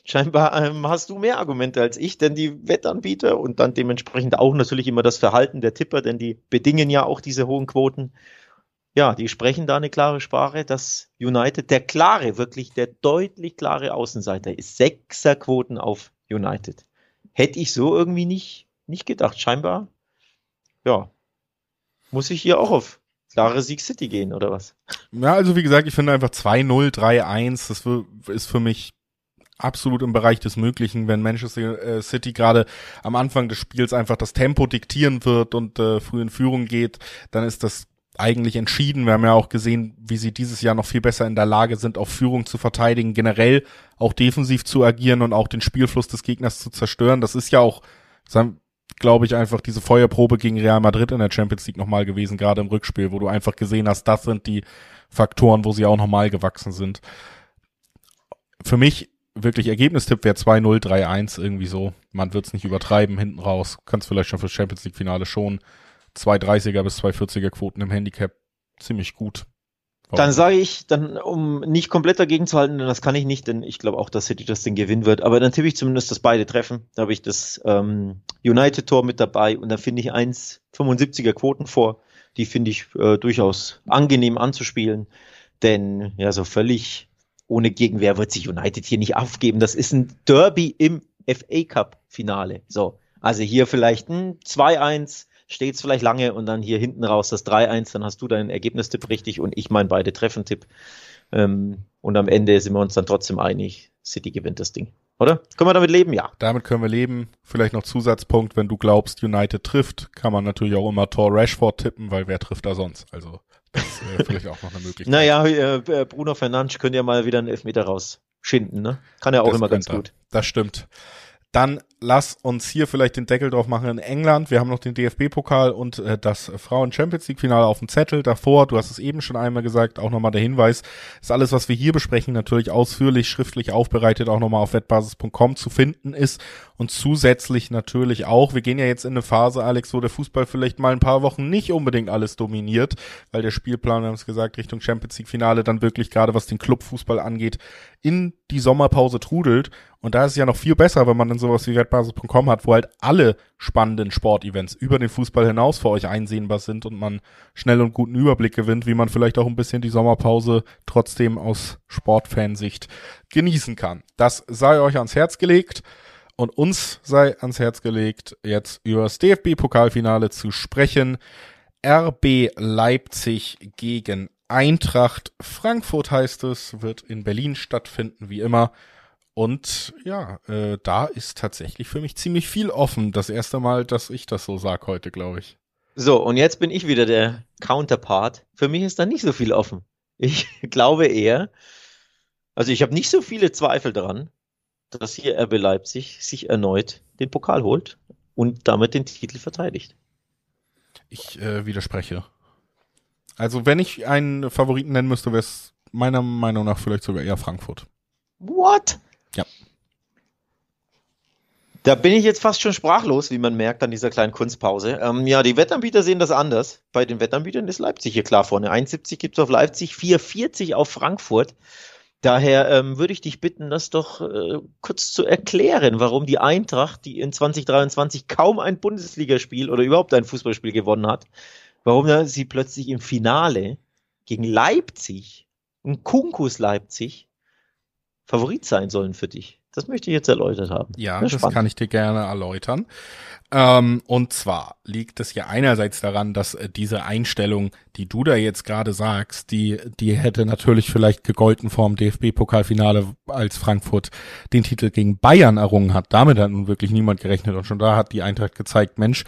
Scheinbar ähm, hast du mehr Argumente als ich, denn die Wettanbieter und dann dementsprechend auch natürlich immer das Verhalten der Tipper, denn die bedingen ja auch diese hohen Quoten. Ja, die sprechen da eine klare Sprache, dass United der klare, wirklich der deutlich klare Außenseiter ist. Sechserquoten auf United. Hätte ich so irgendwie nicht nicht gedacht. Scheinbar, ja, muss ich hier auch auf klare Sieg City gehen, oder was? Ja, also wie gesagt, ich finde einfach 2-0, 3-1, das ist für mich absolut im Bereich des Möglichen, wenn Manchester äh, City gerade am Anfang des Spiels einfach das Tempo diktieren wird und äh, früh in Führung geht, dann ist das eigentlich entschieden. Wir haben ja auch gesehen, wie sie dieses Jahr noch viel besser in der Lage sind, auf Führung zu verteidigen, generell auch defensiv zu agieren und auch den Spielfluss des Gegners zu zerstören. Das ist ja auch, glaube ich, einfach diese Feuerprobe gegen Real Madrid in der Champions League nochmal gewesen, gerade im Rückspiel, wo du einfach gesehen hast, das sind die Faktoren, wo sie auch nochmal gewachsen sind. Für mich wirklich Ergebnistipp wäre 2-0, 3-1, irgendwie so. Man wird es nicht übertreiben, hinten raus. Kannst vielleicht schon fürs Champions League Finale schon. 2,30er bis 2,40er Quoten im Handicap. Ziemlich gut. Dann sage ich, dann, um nicht komplett dagegen zu halten, denn das kann ich nicht, denn ich glaube auch, dass City das Ding gewinnen wird. Aber dann tippe ich zumindest, dass beide treffen. Da habe ich das ähm, United-Tor mit dabei und da finde ich 1,75er Quoten vor. Die finde ich äh, durchaus angenehm anzuspielen. Denn ja, so völlig ohne Gegenwehr wird sich United hier nicht aufgeben. Das ist ein Derby im FA Cup-Finale. So, also hier vielleicht ein 2-1 steht es vielleicht lange und dann hier hinten raus das 3-1, dann hast du deinen Ergebnistipp richtig und ich mein beide Treffentipp. Ähm, und am Ende sind wir uns dann trotzdem einig, City gewinnt das Ding. Oder? Können wir damit leben? Ja. Damit können wir leben. Vielleicht noch Zusatzpunkt, wenn du glaubst, United trifft, kann man natürlich auch immer Tor Rashford tippen, weil wer trifft da sonst? Also das ist äh, vielleicht auch noch eine Möglichkeit. naja, äh, Bruno Fernandes könnte ja mal wieder einen Elfmeter rausschinden, ne? Kann er auch das immer ganz gut. Das stimmt. Dann lass uns hier vielleicht den Deckel drauf machen in England. Wir haben noch den DFB-Pokal und äh, das Frauen-Champions League-Finale auf dem Zettel davor. Du hast es eben schon einmal gesagt, auch nochmal der Hinweis, ist alles, was wir hier besprechen, natürlich ausführlich schriftlich aufbereitet, auch nochmal auf wettbasis.com zu finden ist und zusätzlich natürlich auch, wir gehen ja jetzt in eine Phase, Alex, wo der Fußball vielleicht mal ein paar Wochen nicht unbedingt alles dominiert, weil der Spielplan, wir haben es gesagt, Richtung Champions League Finale dann wirklich gerade was den Clubfußball angeht, in die Sommerpause trudelt. Und da ist es ja noch viel besser, wenn man dann sowas wie wettbasis.com hat, wo halt alle spannenden Sportevents über den Fußball hinaus für euch einsehenbar sind und man schnell und guten Überblick gewinnt, wie man vielleicht auch ein bisschen die Sommerpause trotzdem aus Sportfansicht genießen kann. Das sei euch ans Herz gelegt. Und uns sei ans Herz gelegt, jetzt über das DFB-Pokalfinale zu sprechen. RB Leipzig gegen Eintracht Frankfurt heißt es, wird in Berlin stattfinden, wie immer. Und ja, äh, da ist tatsächlich für mich ziemlich viel offen. Das erste Mal, dass ich das so sag heute, glaube ich. So, und jetzt bin ich wieder der Counterpart. Für mich ist da nicht so viel offen. Ich glaube eher, also ich habe nicht so viele Zweifel daran, dass hier RB Leipzig sich erneut den Pokal holt und damit den Titel verteidigt. Ich äh, widerspreche. Also wenn ich einen Favoriten nennen müsste, wäre es meiner Meinung nach vielleicht sogar eher Frankfurt. What? Ja. Da bin ich jetzt fast schon sprachlos, wie man merkt an dieser kleinen Kunstpause. Ähm, ja, die Wettanbieter sehen das anders. Bei den Wettanbietern ist Leipzig hier klar vorne. 1,70 gibt es auf Leipzig, 4,40 auf Frankfurt. Daher ähm, würde ich dich bitten, das doch äh, kurz zu erklären, warum die Eintracht, die in 2023 kaum ein Bundesligaspiel oder überhaupt ein Fußballspiel gewonnen hat, warum sie plötzlich im Finale gegen Leipzig, ein Kunkus Leipzig, Favorit sein sollen für dich? Das möchte ich jetzt erläutert haben. Ja, das, das kann ich dir gerne erläutern. Ähm, und zwar liegt es ja einerseits daran, dass äh, diese Einstellung, die du da jetzt gerade sagst, die, die hätte natürlich vielleicht gegolten vorm DFB-Pokalfinale, als Frankfurt den Titel gegen Bayern errungen hat. Damit hat nun wirklich niemand gerechnet. Und schon da hat die Eintracht gezeigt, Mensch,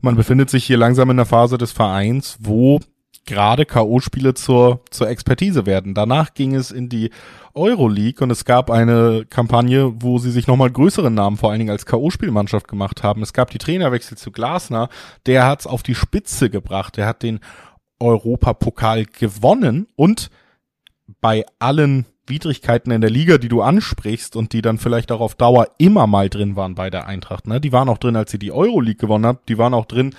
man befindet sich hier langsam in der Phase des Vereins, wo gerade K.O.-Spiele zur, zur Expertise werden. Danach ging es in die Euroleague und es gab eine Kampagne, wo sie sich nochmal größeren Namen vor allen Dingen als K.O.-Spielmannschaft gemacht haben. Es gab die Trainerwechsel zu Glasner, der hat es auf die Spitze gebracht, der hat den Europapokal gewonnen und bei allen Widrigkeiten in der Liga, die du ansprichst und die dann vielleicht auch auf Dauer immer mal drin waren bei der Eintracht, ne? Die waren auch drin, als sie die Euroleague gewonnen hat, die waren auch drin,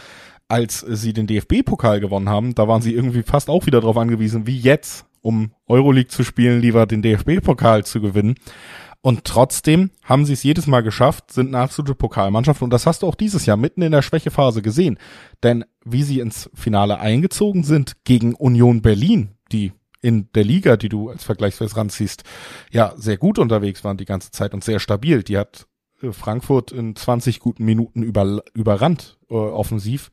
als sie den DFB-Pokal gewonnen haben, da waren sie irgendwie fast auch wieder darauf angewiesen, wie jetzt, um Euroleague zu spielen, lieber den DFB-Pokal zu gewinnen. Und trotzdem haben sie es jedes Mal geschafft, sind eine absolute Pokalmannschaft. Und das hast du auch dieses Jahr mitten in der Schwächephase gesehen. Denn wie sie ins Finale eingezogen sind gegen Union Berlin, die in der Liga, die du als Vergleichsweise ranziehst, ja, sehr gut unterwegs waren die ganze Zeit und sehr stabil. Die hat Frankfurt in 20 guten Minuten über, überrannt, äh, offensiv.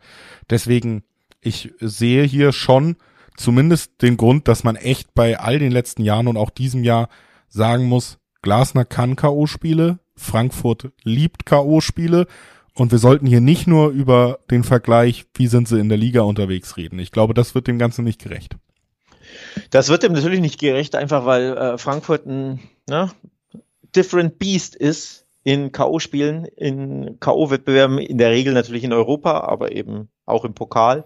Deswegen, ich sehe hier schon zumindest den Grund, dass man echt bei all den letzten Jahren und auch diesem Jahr sagen muss, Glasner kann K.O.-Spiele, Frankfurt liebt K.O.-Spiele und wir sollten hier nicht nur über den Vergleich, wie sind sie in der Liga unterwegs reden. Ich glaube, das wird dem Ganzen nicht gerecht. Das wird dem natürlich nicht gerecht, einfach weil äh, Frankfurt ein ne, different beast ist in K.O.-Spielen, in K.O.-Wettbewerben, in der Regel natürlich in Europa, aber eben auch im Pokal.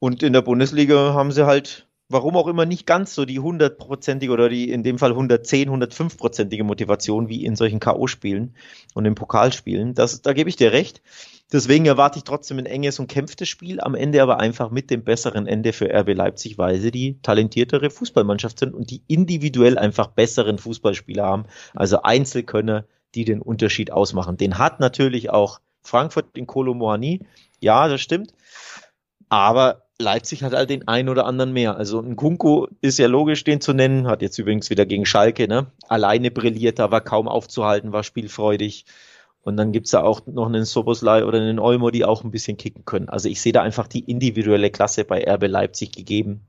Und in der Bundesliga haben sie halt, warum auch immer, nicht ganz so die hundertprozentige oder die in dem Fall 110, 105-prozentige Motivation wie in solchen K.O.-Spielen und in Pokalspielen. Das, da gebe ich dir recht. Deswegen erwarte ich trotzdem ein enges und kämpftes Spiel, am Ende aber einfach mit dem besseren Ende für RB Leipzig, weil sie die talentiertere Fußballmannschaft sind und die individuell einfach besseren Fußballspieler haben, also Einzelkönner, die den Unterschied ausmachen. Den hat natürlich auch Frankfurt in Kolomoani. Ja, das stimmt. Aber Leipzig hat halt den einen oder anderen mehr. Also ein Kunku ist ja logisch, den zu nennen. Hat jetzt übrigens wieder gegen Schalke, ne? Alleine brilliert, da war kaum aufzuhalten, war spielfreudig. Und dann gibt's da auch noch einen Soboslai oder einen Olmo, die auch ein bisschen kicken können. Also ich sehe da einfach die individuelle Klasse bei RB Leipzig gegeben.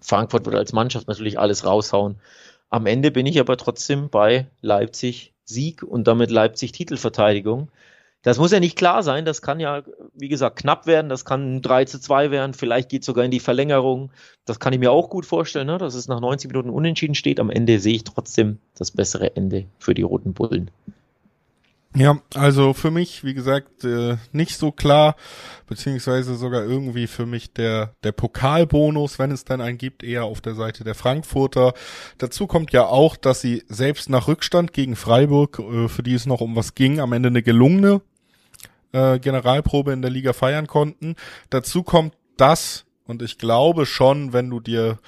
Frankfurt wird als Mannschaft natürlich alles raushauen. Am Ende bin ich aber trotzdem bei Leipzig Sieg und damit Leipzig Titelverteidigung. Das muss ja nicht klar sein, das kann ja, wie gesagt, knapp werden, das kann 3 zu 2 werden, vielleicht geht sogar in die Verlängerung. Das kann ich mir auch gut vorstellen, ne? dass es nach 90 Minuten unentschieden steht. Am Ende sehe ich trotzdem das bessere Ende für die Roten Bullen. Ja, also für mich, wie gesagt, äh, nicht so klar, beziehungsweise sogar irgendwie für mich der, der Pokalbonus, wenn es dann einen gibt, eher auf der Seite der Frankfurter. Dazu kommt ja auch, dass sie selbst nach Rückstand gegen Freiburg, äh, für die es noch um was ging, am Ende eine gelungene äh, Generalprobe in der Liga feiern konnten. Dazu kommt das, und ich glaube schon, wenn du dir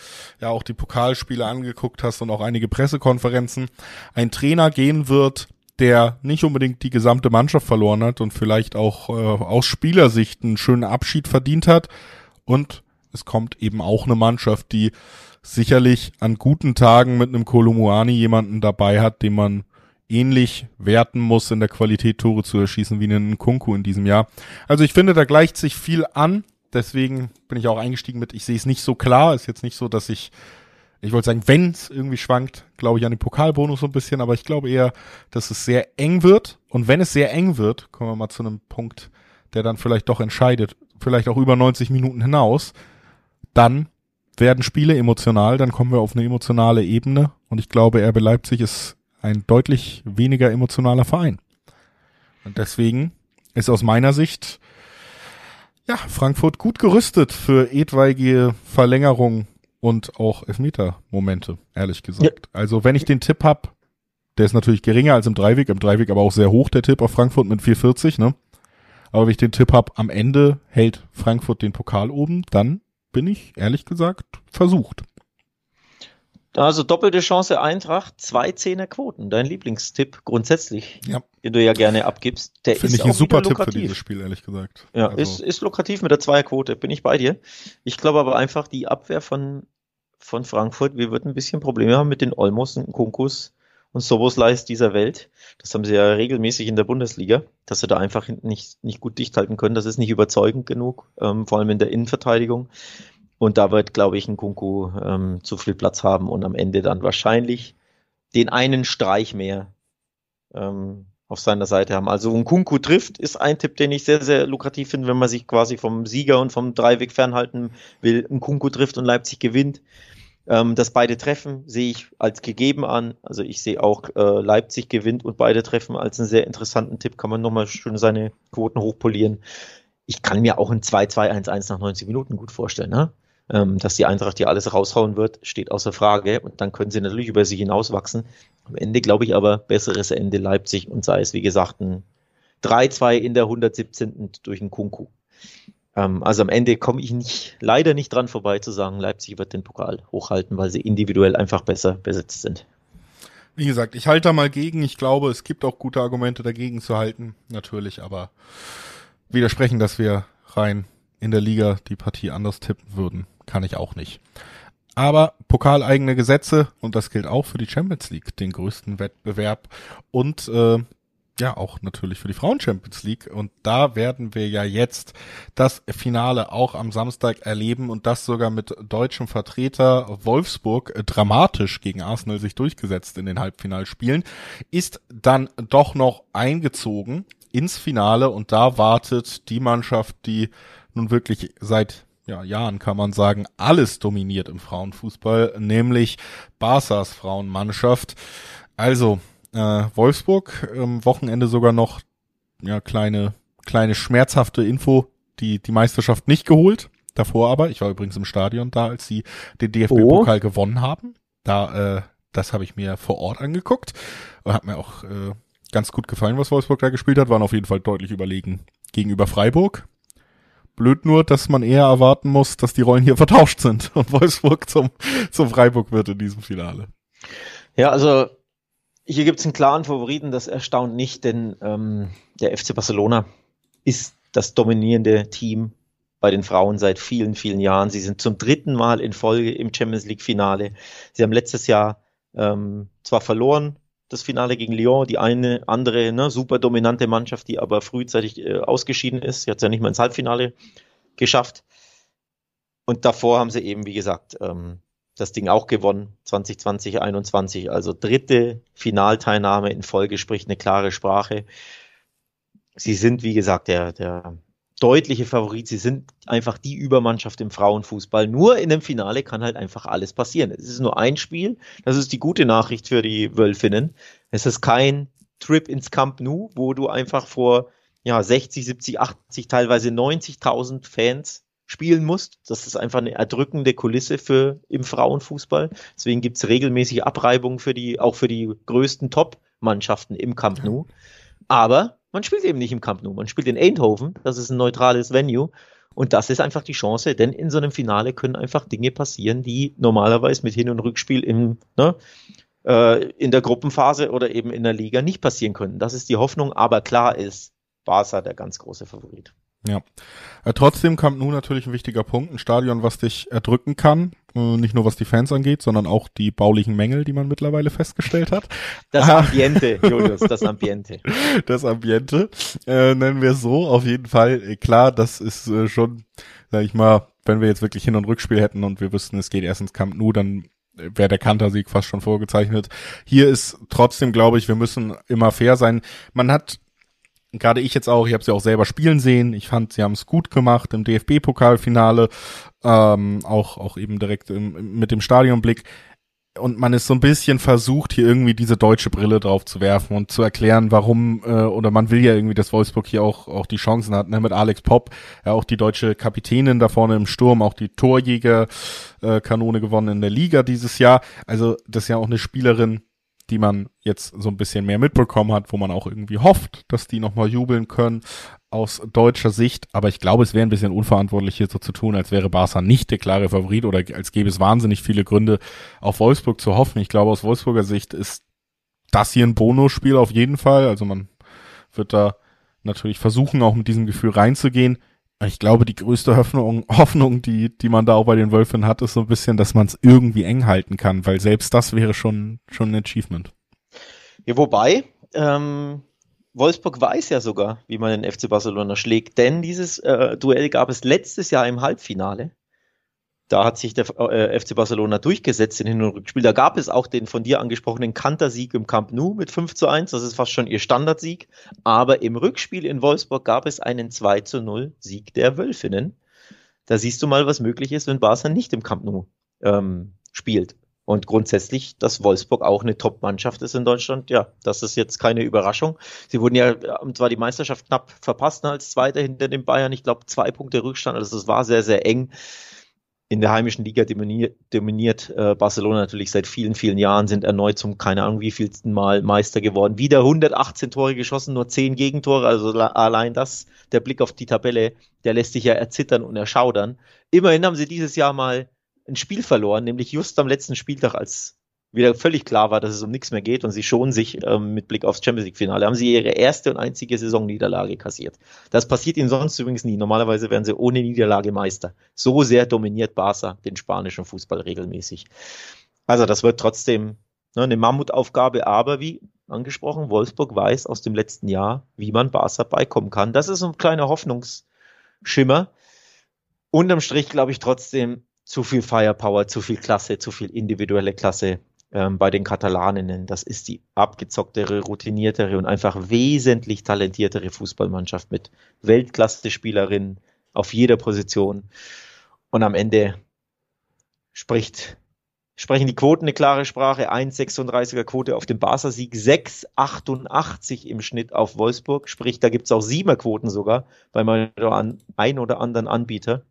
ja auch die Pokalspiele angeguckt hast und auch einige Pressekonferenzen, ein Trainer gehen wird, der nicht unbedingt die gesamte Mannschaft verloren hat und vielleicht auch äh, aus Spielersicht einen schönen Abschied verdient hat. Und es kommt eben auch eine Mannschaft, die sicherlich an guten Tagen mit einem Kolumuani jemanden dabei hat, den man ähnlich werten muss in der Qualität Tore zu erschießen wie einen Kunku in diesem Jahr. Also ich finde, da gleicht sich viel an. Deswegen bin ich auch eingestiegen mit, ich sehe es nicht so klar. Ist jetzt nicht so, dass ich ich wollte sagen, wenn es irgendwie schwankt, glaube ich an den Pokalbonus so ein bisschen, aber ich glaube eher, dass es sehr eng wird. Und wenn es sehr eng wird, kommen wir mal zu einem Punkt, der dann vielleicht doch entscheidet, vielleicht auch über 90 Minuten hinaus, dann werden Spiele emotional, dann kommen wir auf eine emotionale Ebene. Und ich glaube, RB Leipzig ist ein deutlich weniger emotionaler Verein. Und deswegen ist aus meiner Sicht ja, Frankfurt gut gerüstet für etwaige Verlängerungen und auch Elfmeter-Momente, ehrlich gesagt. Ja. Also wenn ich den Tipp hab, der ist natürlich geringer als im Dreiweg, im Dreiweg aber auch sehr hoch, der Tipp auf Frankfurt mit 440, ne? Aber wenn ich den Tipp hab, am Ende hält Frankfurt den Pokal oben, dann bin ich, ehrlich gesagt, versucht. Also doppelte Chance Eintracht, zwei Zehnerquoten, dein Lieblingstipp grundsätzlich, ja. den du ja gerne abgibst. Der Finde ich ein super Tipp für dieses Spiel, ehrlich gesagt. Ja, also. ist, ist lukrativ mit der Zweierquote, bin ich bei dir. Ich glaube aber einfach, die Abwehr von von Frankfurt, wir würden ein bisschen Probleme haben mit den Olmos und Kunkus und Sobosleis dieser Welt. Das haben sie ja regelmäßig in der Bundesliga, dass sie da einfach nicht, nicht gut dicht halten können. Das ist nicht überzeugend genug, ähm, vor allem in der Innenverteidigung. Und da wird, glaube ich, ein Kunku ähm, zu viel Platz haben und am Ende dann wahrscheinlich den einen Streich mehr ähm, auf seiner Seite haben. Also ein Kunku trifft, ist ein Tipp, den ich sehr, sehr lukrativ finde, wenn man sich quasi vom Sieger und vom Dreiweg fernhalten will. Ein Kunku trifft und Leipzig gewinnt. Ähm, dass beide treffen, sehe ich als gegeben an. Also ich sehe auch äh, Leipzig gewinnt und beide treffen als einen sehr interessanten Tipp. Kann man nochmal schön seine Quoten hochpolieren. Ich kann mir auch ein 2-2-1-1 nach 90 Minuten gut vorstellen. Ne? Ähm, dass die Eintracht hier alles raushauen wird, steht außer Frage. Und dann können sie natürlich über sich hinauswachsen. Am Ende glaube ich aber besseres Ende Leipzig und sei es, wie gesagt, ein 3-2 in der 117. durch einen Kunku. Ähm, also am Ende komme ich nicht, leider nicht dran vorbei zu sagen, Leipzig wird den Pokal hochhalten, weil sie individuell einfach besser besetzt sind. Wie gesagt, ich halte da mal gegen. Ich glaube, es gibt auch gute Argumente dagegen zu halten, natürlich, aber widersprechen, dass wir rein in der Liga die Partie anders tippen würden, kann ich auch nicht. Aber pokaleigene Gesetze und das gilt auch für die Champions League, den größten Wettbewerb und äh, ja auch natürlich für die Frauen Champions League und da werden wir ja jetzt das Finale auch am Samstag erleben und das sogar mit deutschem Vertreter Wolfsburg äh, dramatisch gegen Arsenal sich durchgesetzt in den Halbfinalspielen ist dann doch noch eingezogen ins Finale und da wartet die Mannschaft, die nun wirklich seit ja, Jahren kann man sagen, alles dominiert im Frauenfußball, nämlich Barca's Frauenmannschaft. Also, äh, Wolfsburg, ähm, Wochenende sogar noch, ja, kleine, kleine schmerzhafte Info, die, die Meisterschaft nicht geholt. Davor aber, ich war übrigens im Stadion da, als sie den DFB-Pokal oh. gewonnen haben. Da, äh, das habe ich mir vor Ort angeguckt und hat mir auch äh, ganz gut gefallen, was Wolfsburg da gespielt hat. Waren auf jeden Fall deutlich überlegen gegenüber Freiburg. Blöd nur, dass man eher erwarten muss, dass die Rollen hier vertauscht sind und Wolfsburg zum, zum Freiburg wird in diesem Finale. Ja, also hier gibt es einen klaren Favoriten, das erstaunt nicht, denn ähm, der FC Barcelona ist das dominierende Team bei den Frauen seit vielen, vielen Jahren. Sie sind zum dritten Mal in Folge im Champions League Finale. Sie haben letztes Jahr ähm, zwar verloren, das Finale gegen Lyon, die eine andere ne, super dominante Mannschaft, die aber frühzeitig äh, ausgeschieden ist. Sie hat es ja nicht mal ins Halbfinale geschafft. Und davor haben sie eben, wie gesagt, ähm, das Ding auch gewonnen, 2020, 21. Also dritte Finalteilnahme in Folge spricht eine klare Sprache. Sie sind, wie gesagt, der, der deutliche Favorit. Sie sind einfach die Übermannschaft im Frauenfußball. Nur in dem Finale kann halt einfach alles passieren. Es ist nur ein Spiel. Das ist die gute Nachricht für die Wölfinnen. Es ist kein Trip ins Camp Nou, wo du einfach vor ja, 60, 70, 80, teilweise 90.000 Fans spielen musst. Das ist einfach eine erdrückende Kulisse für im Frauenfußball. Deswegen gibt's regelmäßig Abreibungen für die, auch für die größten Top-Mannschaften im Camp Nou. Aber man spielt eben nicht im Camp Nou. Man spielt in Eindhoven. Das ist ein neutrales Venue. Und das ist einfach die Chance, denn in so einem Finale können einfach Dinge passieren, die normalerweise mit Hin- und Rückspiel im, ne, äh, in der Gruppenphase oder eben in der Liga nicht passieren können. Das ist die Hoffnung, aber klar ist, Barca der ganz große Favorit. Ja. Äh, trotzdem kam nun natürlich ein wichtiger Punkt, ein Stadion, was dich erdrücken kann, äh, nicht nur was die Fans angeht, sondern auch die baulichen Mängel, die man mittlerweile festgestellt hat. Das ah. Ambiente, Julius, das Ambiente. Das Ambiente, äh, nennen wir es so, auf jeden Fall. Äh, klar, das ist äh, schon, sag ich mal, wenn wir jetzt wirklich Hin- und Rückspiel hätten und wir wüssten, es geht erst ins Camp Nou, dann wäre der Kantersieg fast schon vorgezeichnet. Hier ist trotzdem, glaube ich, wir müssen immer fair sein. Man hat gerade ich jetzt auch, ich habe sie auch selber spielen sehen. Ich fand, sie haben es gut gemacht im DFB-Pokalfinale, ähm, auch auch eben direkt im, mit dem Stadionblick. Und man ist so ein bisschen versucht, hier irgendwie diese deutsche Brille drauf zu werfen und zu erklären, warum, äh, oder man will ja irgendwie, dass Wolfsburg hier auch, auch die Chancen hat, ne, mit Alex Popp, ja auch die deutsche Kapitänin da vorne im Sturm, auch die Torjäger-Kanone äh, gewonnen in der Liga dieses Jahr. Also das ist ja auch eine Spielerin, die man jetzt so ein bisschen mehr mitbekommen hat, wo man auch irgendwie hofft, dass die nochmal jubeln können aus deutscher Sicht. Aber ich glaube, es wäre ein bisschen unverantwortlich hier so zu tun, als wäre Barca nicht der klare Favorit oder als gäbe es wahnsinnig viele Gründe, auf Wolfsburg zu hoffen. Ich glaube, aus Wolfsburger Sicht ist das hier ein Bonusspiel auf jeden Fall. Also man wird da natürlich versuchen, auch mit diesem Gefühl reinzugehen. Ich glaube, die größte Hoffnung, Hoffnung, die, die man da auch bei den Wölfen hat, ist so ein bisschen, dass man es irgendwie eng halten kann, weil selbst das wäre schon, schon ein Achievement. Ja, wobei, ähm, Wolfsburg weiß ja sogar, wie man den FC Barcelona schlägt, denn dieses äh, Duell gab es letztes Jahr im Halbfinale. Da hat sich der äh, FC Barcelona durchgesetzt in Hin- und Rückspiel. Da gab es auch den von dir angesprochenen Kantersieg im Camp Nou mit 5 zu 1. Das ist fast schon ihr Standardsieg. Aber im Rückspiel in Wolfsburg gab es einen 2 zu 0 Sieg der Wölfinnen. Da siehst du mal, was möglich ist, wenn Barca nicht im Camp Nou ähm, spielt. Und grundsätzlich, dass Wolfsburg auch eine Top-Mannschaft ist in Deutschland, ja, das ist jetzt keine Überraschung. Sie wurden ja zwar die Meisterschaft knapp verpasst als Zweiter hinter den Bayern. Ich glaube, zwei Punkte Rückstand. Also es war sehr, sehr eng. In der heimischen Liga dominiert, dominiert äh, Barcelona natürlich seit vielen, vielen Jahren, sind erneut zum, keine Ahnung, wievielsten Mal Meister geworden. Wieder 118 Tore geschossen, nur 10 Gegentore. Also allein das, der Blick auf die Tabelle, der lässt sich ja erzittern und erschaudern. Immerhin haben sie dieses Jahr mal ein Spiel verloren, nämlich just am letzten Spieltag, als wieder völlig klar war, dass es um nichts mehr geht und sie schonen sich ähm, mit Blick aufs Champions League Finale, haben sie ihre erste und einzige Saisonniederlage kassiert. Das passiert ihnen sonst übrigens nie. Normalerweise werden sie ohne Niederlage Meister. So sehr dominiert Barca den spanischen Fußball regelmäßig. Also das wird trotzdem ne, eine Mammutaufgabe, aber wie angesprochen, Wolfsburg weiß aus dem letzten Jahr, wie man Barca beikommen kann. Das ist ein kleiner Hoffnungsschimmer. Unterm Strich glaube ich trotzdem, zu viel Firepower, zu viel Klasse, zu viel individuelle Klasse ähm, bei den Katalaninnen. Das ist die abgezocktere, routiniertere und einfach wesentlich talentiertere Fußballmannschaft mit Weltklasse-Spielerinnen auf jeder Position. Und am Ende spricht, sprechen die Quoten eine klare Sprache. 1,36er Quote auf den Barca-Sieg, 6,88 im Schnitt auf Wolfsburg. Sprich, da gibt's auch Siemerquoten sogar bei meinem ein oder anderen Anbieter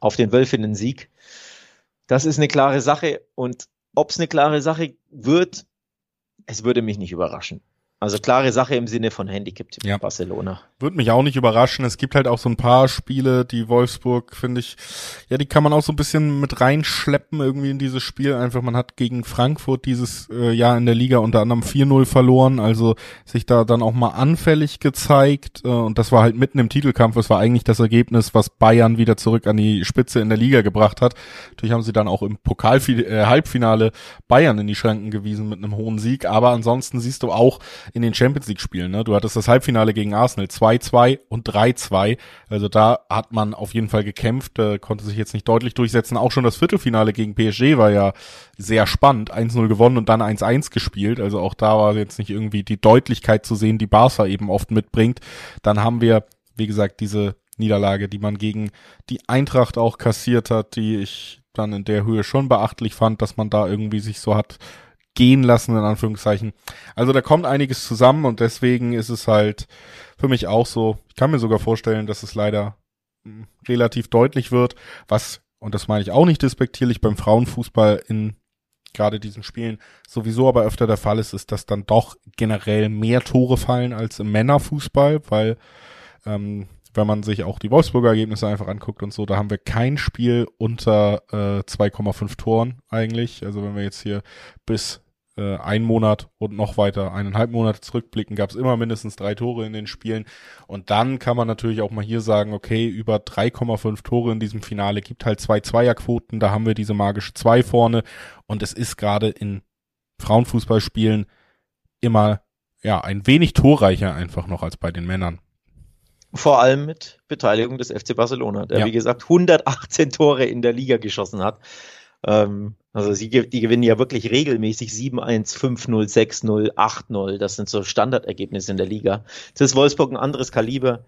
auf den Wölfinnen-Sieg. Das ist eine klare Sache und ob es eine klare Sache wird, es würde mich nicht überraschen. Also klare Sache im Sinne von Handicap ja. Barcelona. Würde mich auch nicht überraschen. Es gibt halt auch so ein paar Spiele, die Wolfsburg, finde ich, ja, die kann man auch so ein bisschen mit reinschleppen irgendwie in dieses Spiel. Einfach, man hat gegen Frankfurt dieses äh, Jahr in der Liga unter anderem 4-0 verloren, also sich da dann auch mal anfällig gezeigt. Äh, und das war halt mitten im Titelkampf. Es war eigentlich das Ergebnis, was Bayern wieder zurück an die Spitze in der Liga gebracht hat. Natürlich haben sie dann auch im Pokal-Halbfinale äh, Bayern in die Schranken gewiesen mit einem hohen Sieg. Aber ansonsten siehst du auch, in den Champions League Spielen. Ne? Du hattest das Halbfinale gegen Arsenal 2-2 und 3-2. Also da hat man auf jeden Fall gekämpft, äh, konnte sich jetzt nicht deutlich durchsetzen. Auch schon das Viertelfinale gegen PSG war ja sehr spannend. 1-0 gewonnen und dann 1-1 gespielt. Also auch da war jetzt nicht irgendwie die Deutlichkeit zu sehen, die Barca eben oft mitbringt. Dann haben wir, wie gesagt, diese Niederlage, die man gegen die Eintracht auch kassiert hat, die ich dann in der Höhe schon beachtlich fand, dass man da irgendwie sich so hat gehen lassen, in Anführungszeichen. Also da kommt einiges zusammen und deswegen ist es halt für mich auch so, ich kann mir sogar vorstellen, dass es leider hm, relativ deutlich wird, was, und das meine ich auch nicht despektierlich, beim Frauenfußball in gerade diesen Spielen sowieso aber öfter der Fall ist, ist, dass dann doch generell mehr Tore fallen als im Männerfußball, weil ähm, wenn man sich auch die Wolfsburger Ergebnisse einfach anguckt und so, da haben wir kein Spiel unter äh, 2,5 Toren eigentlich. Also wenn wir jetzt hier bis äh, ein Monat und noch weiter eineinhalb Monate zurückblicken, gab es immer mindestens drei Tore in den Spielen. Und dann kann man natürlich auch mal hier sagen, okay, über 3,5 Tore in diesem Finale gibt halt zwei Zweierquoten, da haben wir diese magische zwei vorne. Und es ist gerade in Frauenfußballspielen immer ja ein wenig torreicher einfach noch als bei den Männern. Vor allem mit Beteiligung des FC Barcelona, der ja. wie gesagt 118 Tore in der Liga geschossen hat. Ähm, also sie, die gewinnen ja wirklich regelmäßig 7-1, 5-0, 6-0, 8-0. Das sind so Standardergebnisse in der Liga. Das ist Wolfsburg ein anderes Kaliber.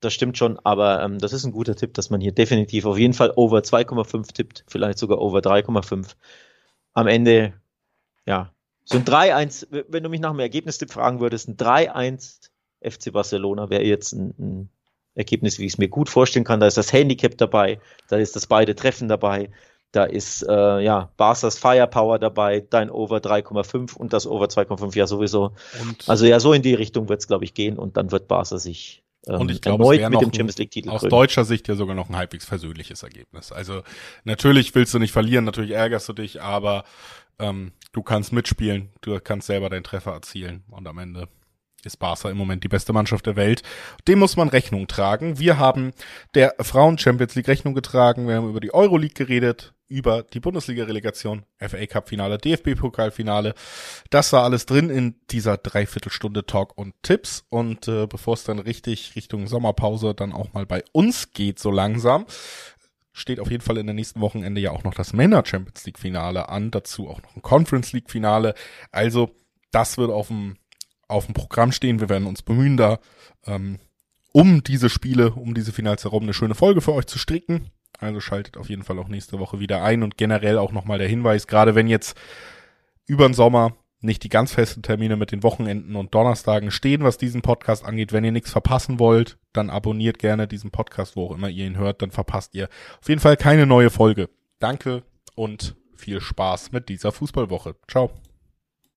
Das stimmt schon, aber ähm, das ist ein guter Tipp, dass man hier definitiv auf jeden Fall over 2,5 tippt, vielleicht sogar over 3,5. Am Ende, ja, so ein 3-1, wenn du mich nach dem Ergebnistipp fragen würdest, ein 3-1 FC Barcelona wäre jetzt ein, ein Ergebnis, wie ich es mir gut vorstellen kann. Da ist das Handicap dabei, da ist das beide Treffen dabei. Da ist äh, ja Barca's Firepower dabei, dein Over 3,5 und das Over 2,5 ja sowieso. Und also ja, so in die Richtung wird es, glaube ich, gehen und dann wird Barca sich ähm, und ich glaube, erneut mit dem Champions League Titel aus deutscher Sicht ja sogar noch ein halbwegs versöhnliches Ergebnis. Also natürlich willst du nicht verlieren, natürlich ärgerst du dich, aber ähm, du kannst mitspielen, du kannst selber deinen Treffer erzielen und am Ende ist Barca im Moment die beste Mannschaft der Welt. Dem muss man Rechnung tragen. Wir haben der Frauen Champions League Rechnung getragen. Wir haben über die Euroleague geredet, über die Bundesliga-Relegation, FA Cup-Finale, DFB-Pokalfinale. Das war alles drin in dieser Dreiviertelstunde Talk und Tipps. Und äh, bevor es dann richtig Richtung Sommerpause dann auch mal bei uns geht, so langsam, steht auf jeden Fall in der nächsten Wochenende ja auch noch das Männer Champions League Finale an. Dazu auch noch ein Conference League Finale. Also das wird auf dem auf dem Programm stehen. Wir werden uns bemühen, da ähm, um diese Spiele, um diese Finals herum eine schöne Folge für euch zu stricken. Also schaltet auf jeden Fall auch nächste Woche wieder ein und generell auch nochmal der Hinweis, gerade wenn jetzt über den Sommer nicht die ganz festen Termine mit den Wochenenden und Donnerstagen stehen, was diesen Podcast angeht. Wenn ihr nichts verpassen wollt, dann abonniert gerne diesen Podcast, wo auch immer ihr ihn hört, dann verpasst ihr auf jeden Fall keine neue Folge. Danke und viel Spaß mit dieser Fußballwoche. Ciao.